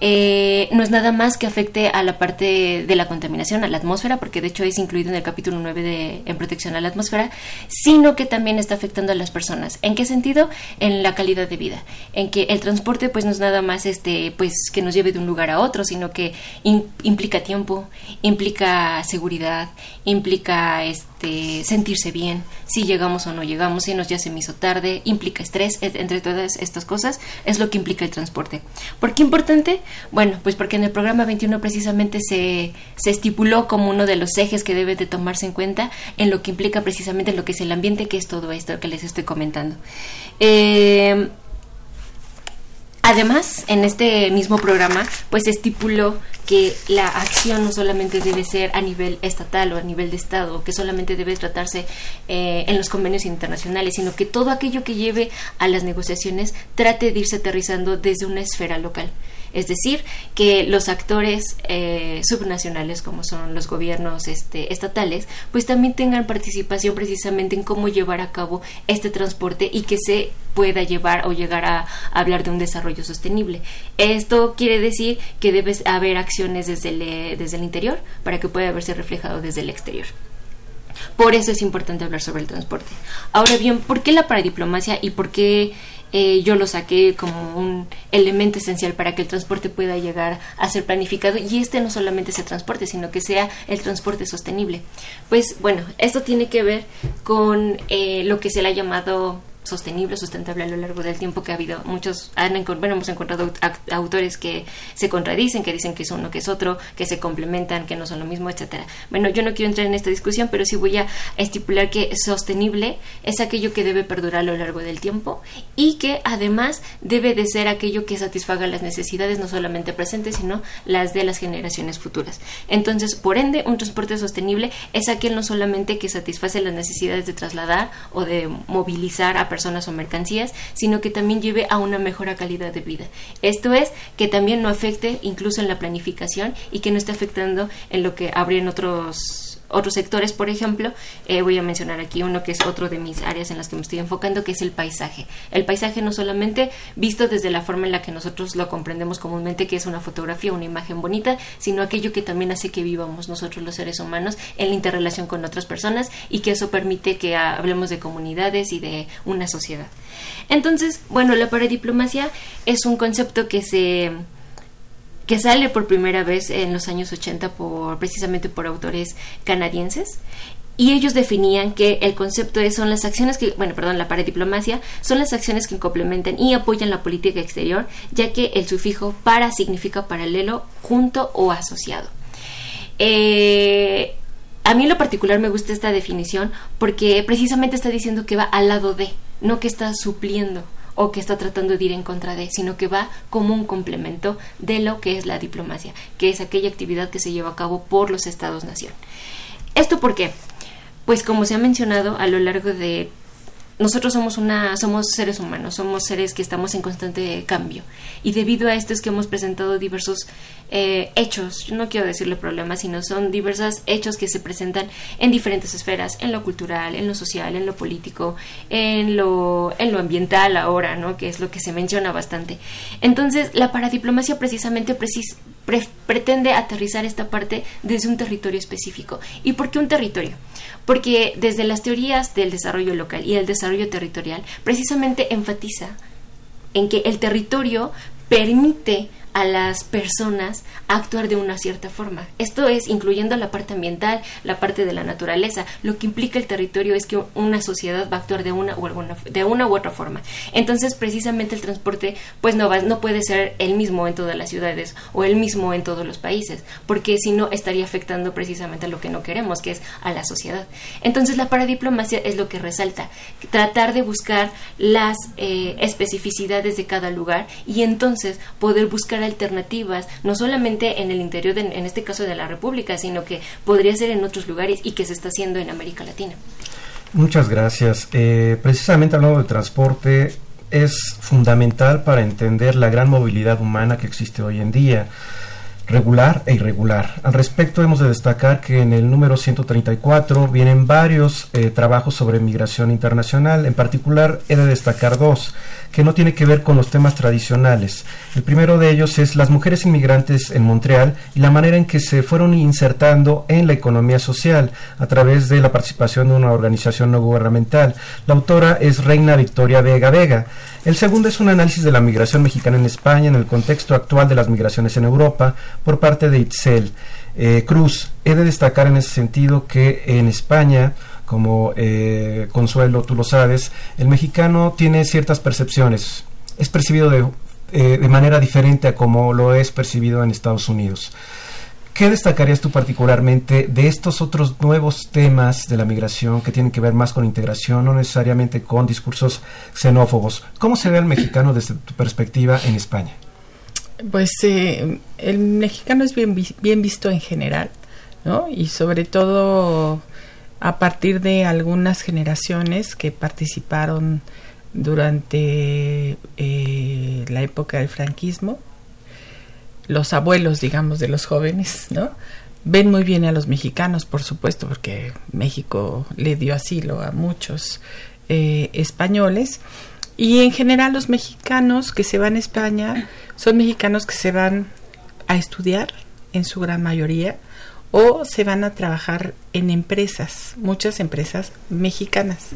Eh, no es nada más que afecte a la parte de la contaminación, a la atmósfera, porque de hecho es incluido en el capítulo 9 de En protección a la atmósfera, sino que también está afectando a las personas. ¿En qué sentido? En la calidad de vida, en que el transporte pues no es nada más este pues que nos lleve de un lugar a otro, sino que implica tiempo, implica seguridad, implica este este, sentirse bien, si llegamos o no llegamos, si nos ya se me hizo tarde, implica estrés, entre todas estas cosas, es lo que implica el transporte. ¿Por qué importante? Bueno, pues porque en el programa 21 precisamente se, se estipuló como uno de los ejes que debe de tomarse en cuenta en lo que implica precisamente lo que es el ambiente, que es todo esto que les estoy comentando. Eh, Además, en este mismo programa, pues estipuló que la acción no solamente debe ser a nivel estatal o a nivel de Estado, que solamente debe tratarse eh, en los convenios internacionales, sino que todo aquello que lleve a las negociaciones trate de irse aterrizando desde una esfera local. Es decir, que los actores eh, subnacionales, como son los gobiernos este, estatales, pues también tengan participación precisamente en cómo llevar a cabo este transporte y que se pueda llevar o llegar a, hablar de un desarrollo sostenible. Esto quiere decir que debe haber acciones desde el, desde el interior para que pueda verse reflejado desde el exterior. Por eso es importante hablar sobre el transporte. Ahora bien, ¿por qué la paradiplomacia y por qué eh, yo lo saqué como un elemento esencial para que el transporte pueda llegar a ser planificado y este no solamente sea transporte, sino que sea el transporte sostenible. Pues bueno, esto tiene que ver con eh, lo que se le ha llamado sostenible, sustentable a lo largo del tiempo que ha habido. Muchos han bueno, hemos encontrado autores que se contradicen, que dicen que es uno, que es otro, que se complementan, que no son lo mismo, etcétera. Bueno, yo no quiero entrar en esta discusión, pero sí voy a estipular que sostenible es aquello que debe perdurar a lo largo del tiempo y que además debe de ser aquello que satisfaga las necesidades no solamente presentes, sino las de las generaciones futuras. Entonces, por ende, un transporte sostenible es aquel no solamente que satisface las necesidades de trasladar o de movilizar a personas o mercancías, sino que también lleve a una mejor calidad de vida. Esto es, que también no afecte incluso en la planificación y que no esté afectando en lo que habría otros otros sectores, por ejemplo, eh, voy a mencionar aquí uno que es otro de mis áreas en las que me estoy enfocando, que es el paisaje. El paisaje no solamente visto desde la forma en la que nosotros lo comprendemos comúnmente, que es una fotografía, una imagen bonita, sino aquello que también hace que vivamos nosotros los seres humanos en la interrelación con otras personas y que eso permite que hablemos de comunidades y de una sociedad. Entonces, bueno, la paradiplomacia es un concepto que se que sale por primera vez en los años 80 por, precisamente por autores canadienses. Y ellos definían que el concepto es, son las acciones que, bueno, perdón, la paradiplomacia, son las acciones que complementan y apoyan la política exterior, ya que el sufijo para significa paralelo, junto o asociado. Eh, a mí en lo particular me gusta esta definición porque precisamente está diciendo que va al lado de, no que está supliendo o que está tratando de ir en contra de, sino que va como un complemento de lo que es la diplomacia, que es aquella actividad que se lleva a cabo por los estados-nación. ¿Esto por qué? Pues como se ha mencionado a lo largo de nosotros somos una somos seres humanos, somos seres que estamos en constante cambio y debido a esto es que hemos presentado diversos eh, hechos, no quiero decirle problemas, sino son diversos hechos que se presentan en diferentes esferas, en lo cultural, en lo social, en lo político, en lo en lo ambiental ahora, ¿no? Que es lo que se menciona bastante. Entonces, la paradiplomacia precisamente precis pretende aterrizar esta parte desde un territorio específico. ¿Y por qué un territorio? Porque desde las teorías del desarrollo local y el desarrollo territorial, precisamente enfatiza en que el territorio permite a las personas actuar de una cierta forma. Esto es incluyendo la parte ambiental, la parte de la naturaleza. Lo que implica el territorio es que una sociedad va a actuar de una u de una u otra forma. Entonces, precisamente el transporte pues no va, no puede ser el mismo en todas las ciudades o el mismo en todos los países, porque si no estaría afectando precisamente a lo que no queremos, que es a la sociedad. Entonces, la paradiplomacia es lo que resalta, tratar de buscar las eh, especificidades de cada lugar y entonces poder buscar alternativas, no solamente en el interior, de, en este caso de la República, sino que podría ser en otros lugares y que se está haciendo en América Latina. Muchas gracias. Eh, precisamente hablando de transporte, es fundamental para entender la gran movilidad humana que existe hoy en día regular e irregular. Al respecto hemos de destacar que en el número 134 vienen varios eh, trabajos sobre migración internacional. En particular he de destacar dos que no tiene que ver con los temas tradicionales. El primero de ellos es las mujeres inmigrantes en Montreal y la manera en que se fueron insertando en la economía social a través de la participación de una organización no gubernamental. La autora es Reina Victoria Vega Vega. El segundo es un análisis de la migración mexicana en España en el contexto actual de las migraciones en Europa por parte de Itzel. Eh, Cruz, he de destacar en ese sentido que en España, como eh, Consuelo, tú lo sabes, el mexicano tiene ciertas percepciones. Es percibido de, eh, de manera diferente a como lo es percibido en Estados Unidos. ¿Qué destacarías tú particularmente de estos otros nuevos temas de la migración que tienen que ver más con integración, no necesariamente con discursos xenófobos? ¿Cómo se ve el mexicano desde tu perspectiva en España? Pues eh, el mexicano es bien, visto en general, ¿no? Y sobre todo a partir de algunas generaciones que participaron durante eh, la época del franquismo, los abuelos, digamos, de los jóvenes, ¿no? Ven muy bien a los mexicanos, por supuesto, porque México le dio asilo a muchos eh, españoles. Y en general los mexicanos que se van a España son mexicanos que se van a estudiar, en su gran mayoría, o se van a trabajar en empresas, muchas empresas mexicanas.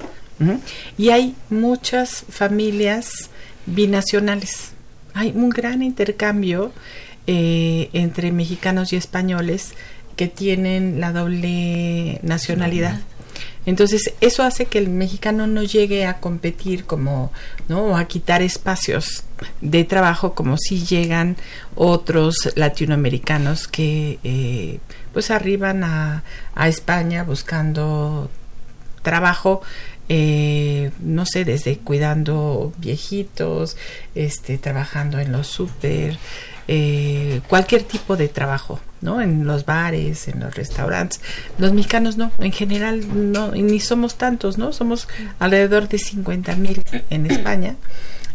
Y hay muchas familias binacionales. Hay un gran intercambio eh, entre mexicanos y españoles que tienen la doble nacionalidad. Entonces, eso hace que el mexicano no llegue a competir como, ¿no? a quitar espacios de trabajo como si llegan otros latinoamericanos que eh, pues arriban a, a España buscando trabajo eh, no sé, desde cuidando viejitos, este, trabajando en los súper, eh, cualquier tipo de trabajo, ¿no? En los bares, en los restaurantes. Los mexicanos no, en general no, ni somos tantos, ¿no? Somos alrededor de 50 mil en España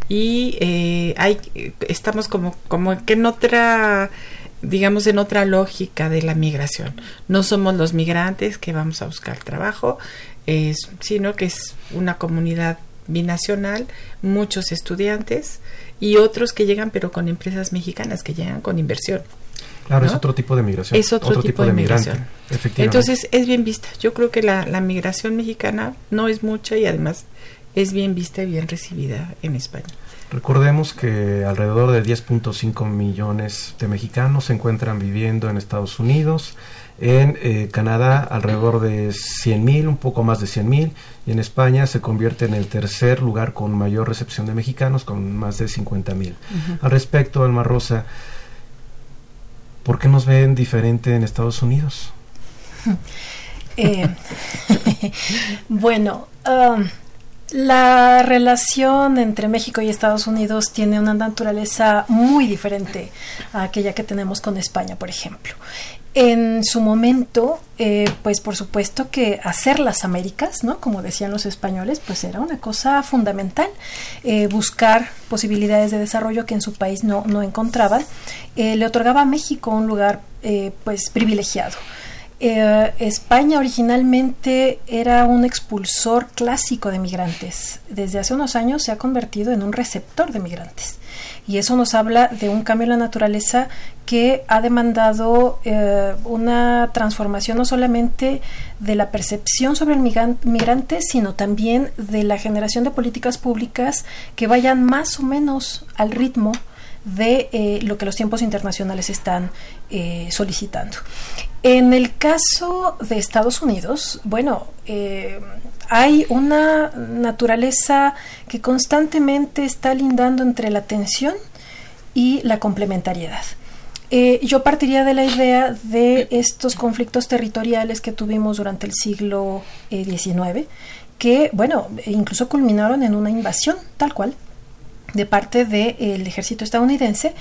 y eh, hay, estamos como, como que en otra digamos en otra lógica de la migración. No somos los migrantes que vamos a buscar trabajo, es, sino que es una comunidad binacional, muchos estudiantes y otros que llegan pero con empresas mexicanas que llegan con inversión. Claro, es otro tipo de migración. Es otro, tipo, de, migración. Entonces es bien vista. Yo creo que la, la migración mexicana no es mucha y además es bien vista y bien recibida en España. Recordemos que alrededor de 10.5 millones de mexicanos se encuentran viviendo en Estados Unidos, en eh, Canadá alrededor de 100 mil, un poco más de 100 mil, y en España se convierte en el tercer lugar con mayor recepción de mexicanos, con más de 50 mil. Al respecto, Alma Rosa, ¿por qué nos ven diferente en Estados Unidos? Eh, bueno, um, la relación entre México y Estados Unidos tiene una naturaleza muy diferente a aquella que tenemos con España, por ejemplo. En su momento, eh, pues por supuesto que hacer las Américas, ¿no? Como decían los españoles, pues era una cosa fundamental. Eh, buscar posibilidades de desarrollo que en su país no, no encontraban, eh, le otorgaba a México un lugar pues privilegiado. España originalmente era un expulsor clásico de migrantes. Desde hace unos años se ha convertido en un receptor de migrantes. Y eso nos habla de un cambio en la naturaleza que ha demandado eh, una transformación no solamente de la percepción sobre el migrante, sino también de la generación de políticas públicas que vayan más o menos al ritmo de eh, lo que los tiempos internacionales están eh, solicitando. En el caso de Estados Unidos, bueno, hay una naturaleza que constantemente está lindando entre la tensión y la complementariedad. Eh, yo partiría de la idea de estos conflictos territoriales que tuvimos durante el siglo XIX, eh, que, bueno, incluso culminaron en una invasión, tal cual, de parte del ejército estadounidense,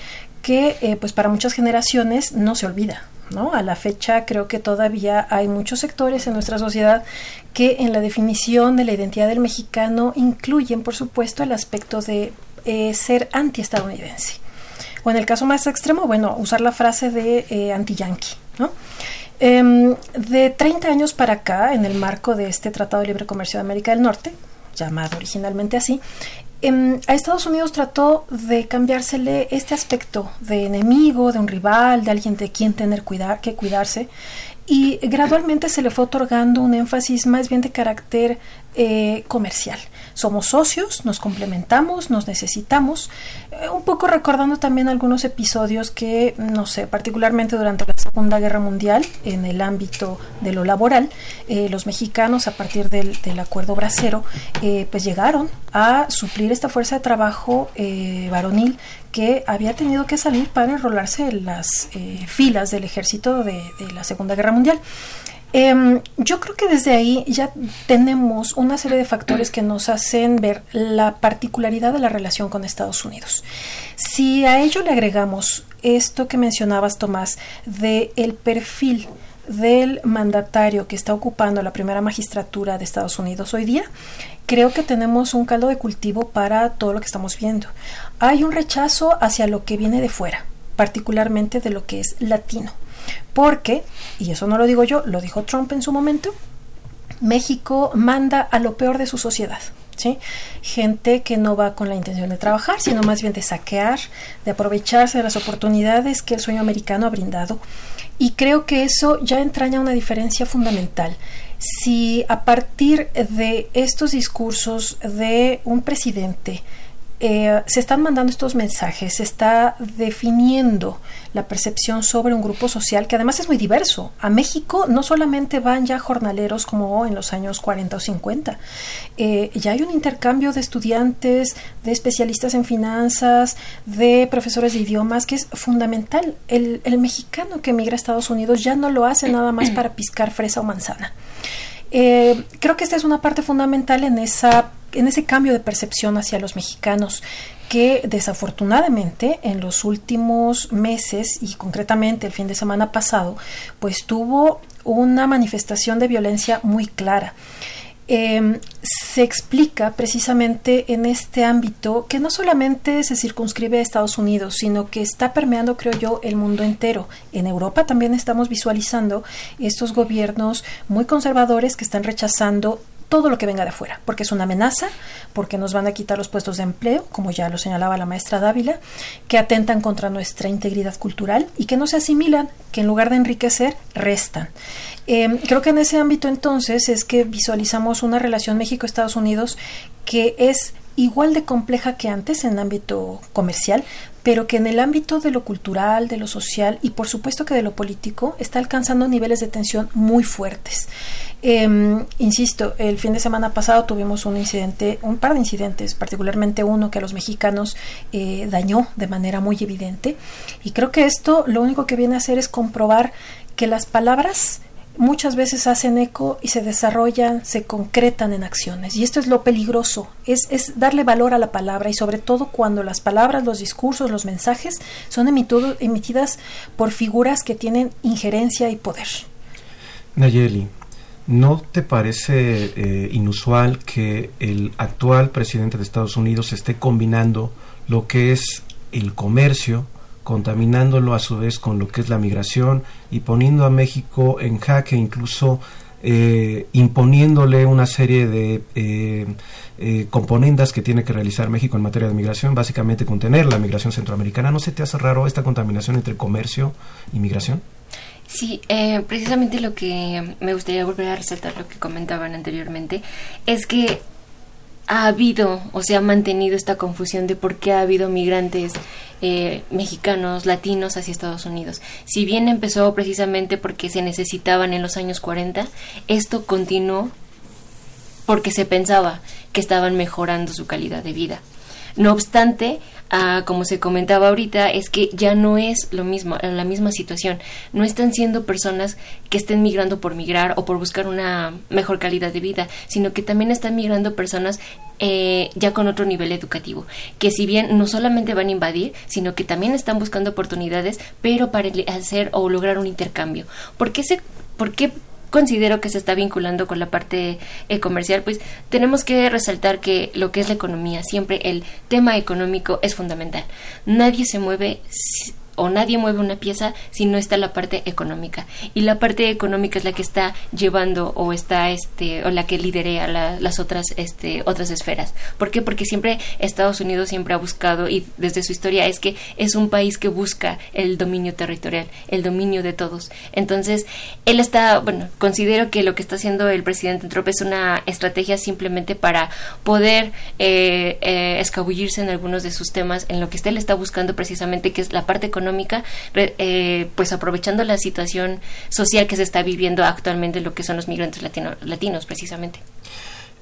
que, eh, pues, para muchas generaciones no se olvida. ¿No? A la fecha creo que todavía hay muchos sectores en nuestra sociedad que en la definición de la identidad del mexicano incluyen, por supuesto, el aspecto de ser antiestadounidense. O en el caso más extremo, bueno, usar la frase de eh, anti-yankee. Em, de 30 años para acá, en el marco de este Tratado de Libre Comercio de América del Norte, llamado originalmente así, em, a Estados Unidos trató de cambiársele este aspecto de enemigo, de un rival, de alguien de quien tener cuidar, que cuidarse, y gradualmente se le fue otorgando un énfasis más bien de carácter eh, comercial. somos socios, nos complementamos, nos necesitamos, eh, un poco recordando también algunos episodios que, no sé, particularmente durante Segunda Guerra Mundial, en el ámbito de lo laboral, eh, los mexicanos a partir del, acuerdo bracero, eh, pues llegaron a suplir esta fuerza de trabajo varonil que había tenido que salir para enrolarse en las filas del ejército de la Segunda Guerra Mundial. Em, yo creo que desde ahí ya tenemos una serie de factores que nos hacen ver la particularidad de la relación con Estados Unidos. Si a ello le agregamos esto que mencionabas, Tomás, de el perfil del mandatario que está ocupando la primera magistratura de Estados Unidos hoy día, creo que tenemos un caldo de cultivo para todo lo que estamos viendo. Hay un rechazo hacia lo que viene de fuera, particularmente de lo que es latino. Porque, y eso no lo digo yo, lo dijo Trump en su momento, México manda a lo peor de su sociedad. ¿Sí? Gente que no va con la intención de trabajar, sino más bien de saquear, de aprovecharse de las oportunidades que el sueño americano ha brindado. Y creo que eso ya entraña una diferencia fundamental. Si a partir de estos discursos de un presidente eh, se están mandando estos mensajes, se está definiendo la percepción sobre un grupo social que además es muy diverso. A México no solamente van ya jornaleros como en los años 40 o 50, eh, ya hay un intercambio de estudiantes, de especialistas en finanzas, de profesores de idiomas, que es fundamental. El, el mexicano que emigra a Estados Unidos ya no lo hace nada más para piscar fresa o manzana. Eh, creo que esta es una parte fundamental en esa en ese cambio de percepción hacia los mexicanos que desafortunadamente en los últimos meses y concretamente el fin de semana pasado pues tuvo una manifestación de violencia muy clara. Em, se explica precisamente en este ámbito que no solamente se circunscribe a Estados Unidos, sino que está permeando, creo yo, el mundo entero. En Europa también estamos visualizando estos gobiernos muy conservadores que están rechazando todo lo que venga de afuera, porque es una amenaza, porque nos van a quitar los puestos de empleo, como ya lo señalaba la maestra Dávila, que atentan contra nuestra integridad cultural y que no se asimilan, que en lugar de enriquecer, restan. Em, creo que en ese ámbito entonces es que visualizamos una relación México-Estados Unidos que es igual de compleja que antes en ámbito comercial, pero que en el ámbito de lo cultural, de lo social y por supuesto que de lo político está alcanzando niveles de tensión muy fuertes. Em, insisto, el fin de semana pasado tuvimos un incidente, un par de incidentes, particularmente uno que a los mexicanos eh, dañó de manera muy evidente. Y creo que esto lo único que viene a hacer es comprobar que las palabras muchas veces hacen eco y se desarrollan, se concretan en acciones. Y esto es lo peligroso, es, es darle valor a la palabra y sobre todo cuando las palabras, los discursos, los mensajes son emitidas por figuras que tienen injerencia y poder. Nayeli, ¿no te parece eh, inusual que el actual presidente de Estados Unidos esté combinando lo que es el comercio contaminándolo a su vez con lo que es la migración y poniendo a México en jaque, incluso eh, imponiéndole una serie de eh, eh, componendas que tiene que realizar México en materia de migración, básicamente contener la migración centroamericana. ¿No se te hace raro esta contaminación entre comercio y migración? Sí, precisamente lo que me gustaría volver a resaltar lo que comentaban anteriormente es que ha habido o se ha mantenido esta confusión de por qué ha habido migrantes eh, mexicanos, latinos hacia Estados Unidos. Si bien empezó precisamente porque se necesitaban en los años 40, esto continuó porque se pensaba que estaban mejorando su calidad de vida. No obstante, como se comentaba ahorita, es que ya no es lo mismo, la misma situación. No están siendo personas que estén migrando por migrar o por buscar una mejor calidad de vida, sino que también están migrando personas eh, ya con otro nivel educativo, que si bien no solamente van a invadir, sino que también están buscando oportunidades, pero para hacer o lograr un intercambio. ¿Por qué, se, por qué considero que se está vinculando con la parte eh, comercial, pues tenemos que resaltar que lo que es la economía, siempre el tema económico es fundamental. Nadie se mueve o nadie mueve una pieza si no está la parte económica. Y la parte económica es la que está llevando o está este o la que liderea las otras este otras esferas. ¿por qué? porque siempre Estados Unidos siempre ha buscado y desde su historia es que es un país que busca el dominio territorial el dominio de todos. Entonces él está bueno considero que lo que está haciendo el presidente Trump es una estrategia simplemente para poder eh, eh, escabullirse en algunos de sus temas en lo que él está buscando precisamente que es la parte económica económica, eh, pues aprovechando la situación social que se está viviendo actualmente lo que son los migrantes latinos precisamente.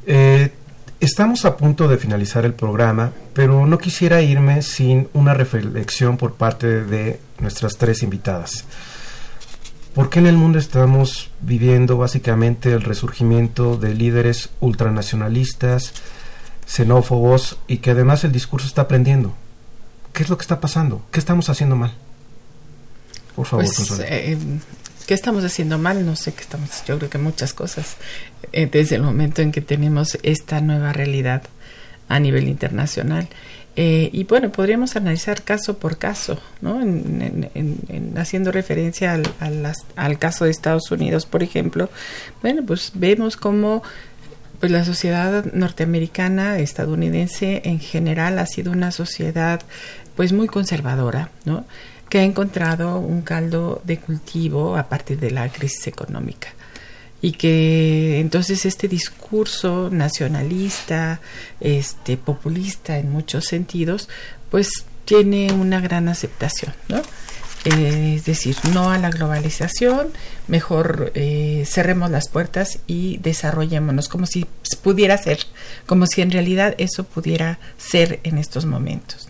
Eh, estamos a punto de finalizar el programa, pero no quisiera irme sin una reflexión por parte de nuestras tres invitadas. ¿Por qué en el mundo estamos viviendo básicamente el resurgimiento de líderes ultranacionalistas, xenófobos y que además el discurso está aprendiendo? ¿Qué es lo que está pasando? ¿Qué estamos haciendo mal? Por favor, pues, eh, ¿Qué estamos haciendo mal? No sé qué estamos. Yo creo que muchas cosas. Eh, desde el momento en que tenemos esta nueva realidad a nivel internacional. Eh, y bueno, podríamos analizar caso por caso, ¿no? En, haciendo referencia al, al, caso de Estados Unidos, por ejemplo. Bueno, pues vemos cómo pues la sociedad norteamericana, estadounidense en general ha sido una sociedad pues muy conservadora, ¿no? que ha encontrado un caldo de cultivo a partir de la crisis económica y que entonces este discurso nacionalista, este populista en muchos sentidos, pues tiene una gran aceptación, ¿no? Eh, es decir, no a la globalización, mejor eh, cerremos las puertas y desarrollémonos como si pudiera ser, como si en realidad eso pudiera ser en estos momentos.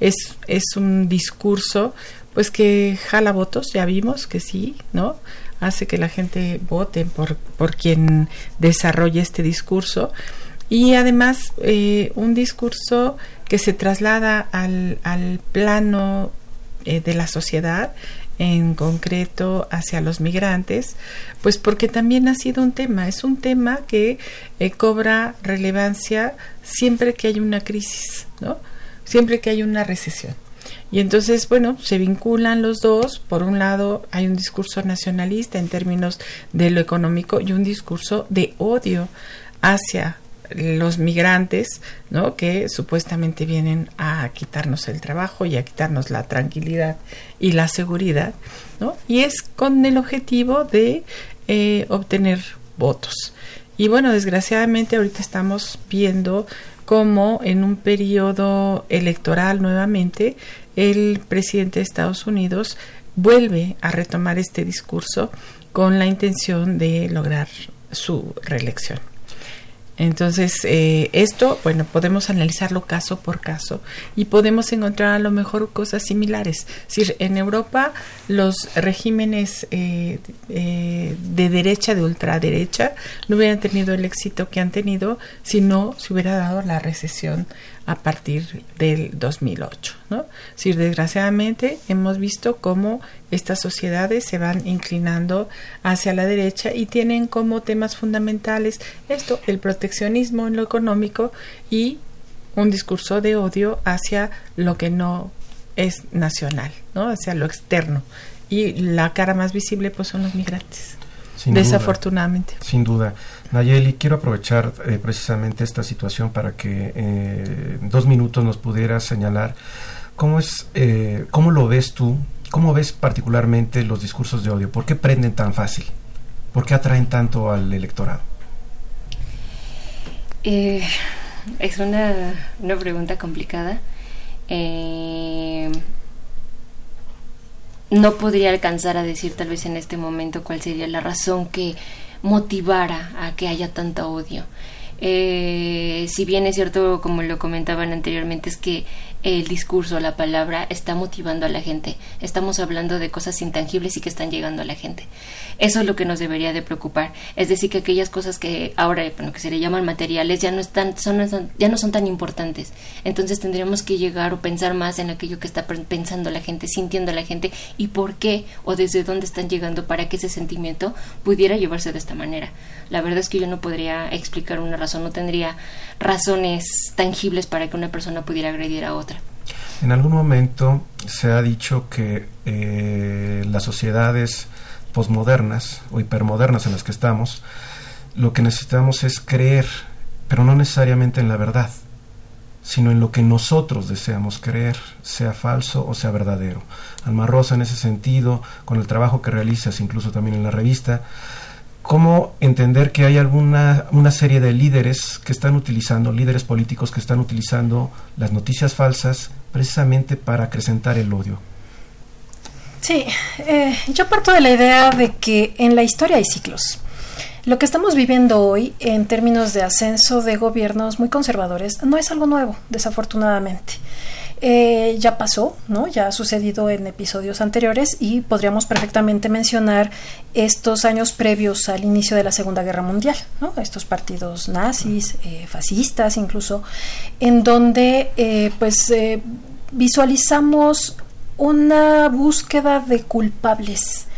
Es, es un discurso pues que jala votos, ya vimos que sí, ¿no? Hace que la gente vote por, por quien desarrolle este discurso y además eh, un discurso que se traslada al, al plano eh, de la sociedad, en concreto hacia los migrantes, pues porque también ha sido un tema, es un tema que eh, cobra relevancia siempre que hay una crisis, ¿no? Siempre que hay una recesión. Y entonces, bueno, se vinculan los dos. Por un lado, hay un discurso nacionalista en términos de lo económico y un discurso de odio hacia los migrantes, ¿no? Que supuestamente vienen a quitarnos el trabajo y a quitarnos la tranquilidad y la seguridad, ¿no? Y es con el objetivo de eh, obtener votos. Y bueno, desgraciadamente ahorita estamos viendo cómo en un periodo electoral nuevamente el presidente de Estados Unidos vuelve a retomar este discurso con la intención de lograr su reelección. Entonces, eh, esto, bueno, podemos analizarlo caso por caso y podemos encontrar a lo mejor cosas similares. Es en Europa los regímenes eh, eh, de derecha, de ultraderecha, no hubieran tenido el éxito que han tenido si no se hubiera dado la recesión a partir del 2008. ¿no? Si desgraciadamente hemos visto cómo estas sociedades se van inclinando hacia la derecha y tienen como temas fundamentales esto, el proteccionismo en lo económico y un discurso de odio hacia lo que no es nacional, ¿no? hacia lo externo. Y la cara más visible pues son los migrantes. desafortunadamente. sin duda. Nayeli, quiero aprovechar eh, precisamente esta situación para que eh, dos minutos nos pudieras señalar cómo es, eh, cómo lo ves tú, cómo ves particularmente los discursos de odio, por qué prenden tan fácil, por qué atraen tanto al electorado. es una, una, pregunta complicada. no podría alcanzar a decir tal vez en este momento cuál sería la razón que motivara a que haya tanto odio. Eh, si bien es cierto, como lo comentaban anteriormente, es que el discurso, la palabra, está motivando a la gente. Estamos hablando de cosas intangibles y que están llegando a la gente. Eso es lo que nos debería de preocupar. Es decir, que aquellas cosas que ahora, bueno, que se le llaman materiales, ya no, están, son, ya no son tan importantes. Entonces tendríamos que llegar o pensar más en aquello que está pensando la gente, sintiendo la gente y por qué o desde dónde están llegando para que ese sentimiento pudiera llevarse de esta manera. La verdad es que yo no podría explicar una razón, no tendría razones tangibles para que una persona pudiera agredir a otra. En algún momento se ha dicho que eh, las sociedades posmodernas o hipermodernas en las que estamos, lo que necesitamos es creer, pero no necesariamente en la verdad, sino en lo que nosotros deseamos creer, sea falso o sea verdadero. Alma Rosa, en ese sentido, con el trabajo que realizas, incluso también en la revista, cómo entender que hay alguna una serie de líderes que están utilizando, líderes políticos que están utilizando las noticias falsas precisamente para acrecentar el odio. Sí, eh, yo parto de la idea de que en la historia hay ciclos. Lo que estamos viviendo hoy en términos de ascenso de gobiernos muy conservadores no es algo nuevo, desafortunadamente. Eh, ya pasó, ¿no? Ya ha sucedido en episodios anteriores y podríamos perfectamente mencionar estos años previos al inicio de la Segunda Guerra Mundial. Estos partidos nazis, eh, fascistas incluso, en donde eh, pues visualizamos una búsqueda de culpables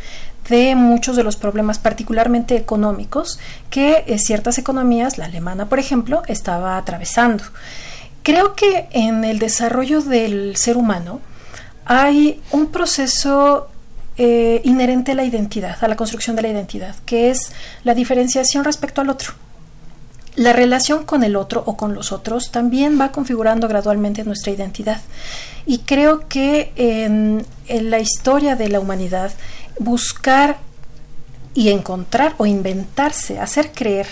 de muchos de los problemas, particularmente económicos, que ciertas economías, la alemana por ejemplo, estaba atravesando. Creo que en el desarrollo del ser humano hay un proceso eh, inherente a la identidad, a la construcción de la identidad, que es la diferenciación respecto al otro. La relación con el otro o con los otros también va configurando gradualmente nuestra identidad. Y creo que en, en la historia de la humanidad, buscar y encontrar o inventarse, hacer creer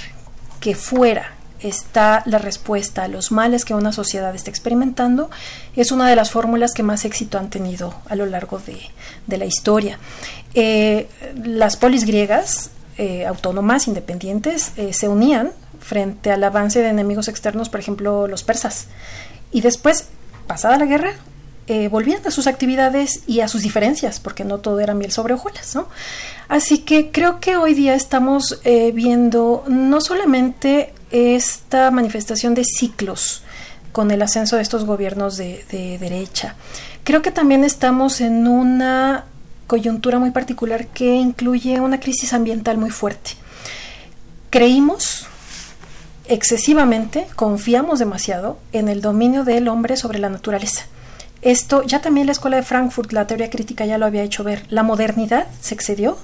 que fuera está la respuesta a los males que una sociedad está experimentando, es una de las fórmulas que más éxito han tenido a lo largo de, la historia. Eh, las polis griegas, eh, autónomas, independientes, eh, se unían frente al avance de enemigos externos, por ejemplo, los persas. Y después, pasada la guerra, volvían a sus actividades y a sus diferencias, porque no todo era miel sobre hojuelas, ¿no? Así que creo que hoy día estamos viendo no solamente esta manifestación de ciclos con el ascenso de estos gobiernos de, derecha. Creo que también estamos en una coyuntura muy particular que incluye una crisis ambiental muy fuerte. Creímos excesivamente, confiamos demasiado en el dominio del hombre sobre la naturaleza. Esto ya también la Escuela de Frankfurt, la teoría crítica ya lo había hecho ver. La modernidad se excedió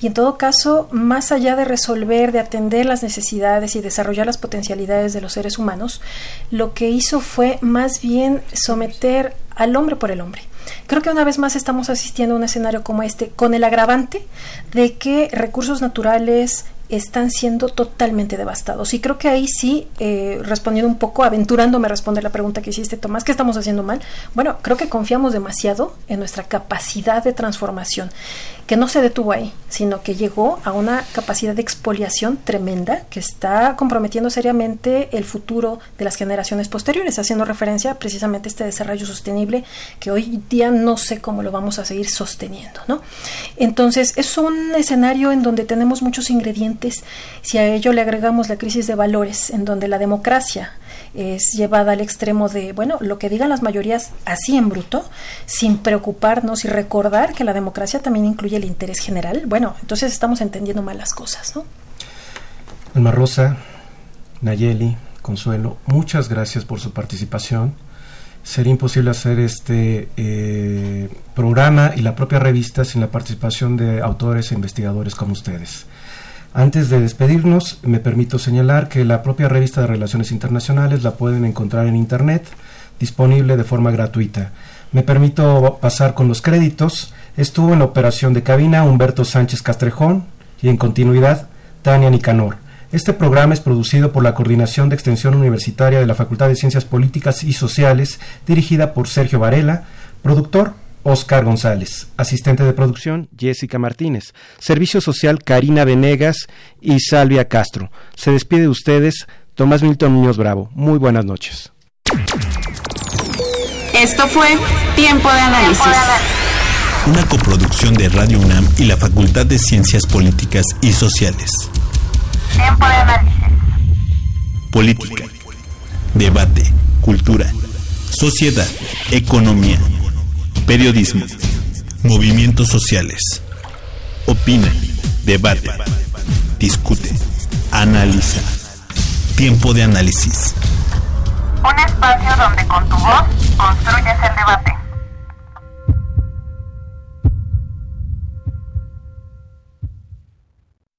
y en todo caso, más allá de resolver, de atender las necesidades y desarrollar las potencialidades de los seres humanos, lo que hizo fue más bien someter al hombre por el hombre. Creo que una vez más estamos asistiendo a un escenario como este, con el agravante de que recursos naturales, están siendo totalmente devastados. Y creo que ahí sí, eh, respondiendo un poco, aventurándome a responder la pregunta que hiciste, Tomás, ¿qué estamos haciendo mal? Bueno, creo que confiamos demasiado en nuestra capacidad de transformación, que no se detuvo ahí, sino que llegó a una capacidad de expoliación tremenda que está comprometiendo seriamente el futuro de las generaciones posteriores, haciendo referencia precisamente a este desarrollo sostenible que hoy día no sé cómo lo vamos a seguir sosteniendo, ¿no? Entonces, es un escenario en donde tenemos muchos ingredientes si a ello le agregamos la crisis de valores, en donde la democracia es llevada al extremo de, bueno, lo que digan las mayorías así en bruto, sin preocuparnos y recordar que la democracia también incluye el interés general, bueno, entonces estamos entendiendo mal las cosas, ¿no? Alma Rosa, Nayeli, Consuelo, muchas gracias por su participación. Sería imposible hacer este eh, programa y la propia revista sin la participación de autores e investigadores como ustedes. Antes de despedirnos, me permito señalar que la propia revista de Relaciones Internacionales la pueden encontrar en Internet, disponible de forma gratuita. Me permito pasar con los créditos. Estuvo en operación de cabina Humberto Sánchez Castrejón y en continuidad Tania Nicanor. Este programa es producido por la Coordinación de Extensión Universitaria de la Facultad de Ciencias Políticas y Sociales, dirigida por Sergio Varela, productor Oscar González. Asistente de producción, Jessica Martínez. Servicio social, Karina Venegas y Salvia Castro. Se despide de ustedes, Tomás Milton Muñoz Bravo. Muy buenas noches. Esto fue Tiempo de Análisis. Una coproducción de Radio UNAM y la Facultad de Ciencias Políticas y Sociales. Tiempo de Análisis. Política. Debate. Cultura. Sociedad. Economía Periodismo. Movimientos sociales. Opina. Debate. Discute. Analiza. Tiempo de análisis. Un espacio donde con tu voz construyes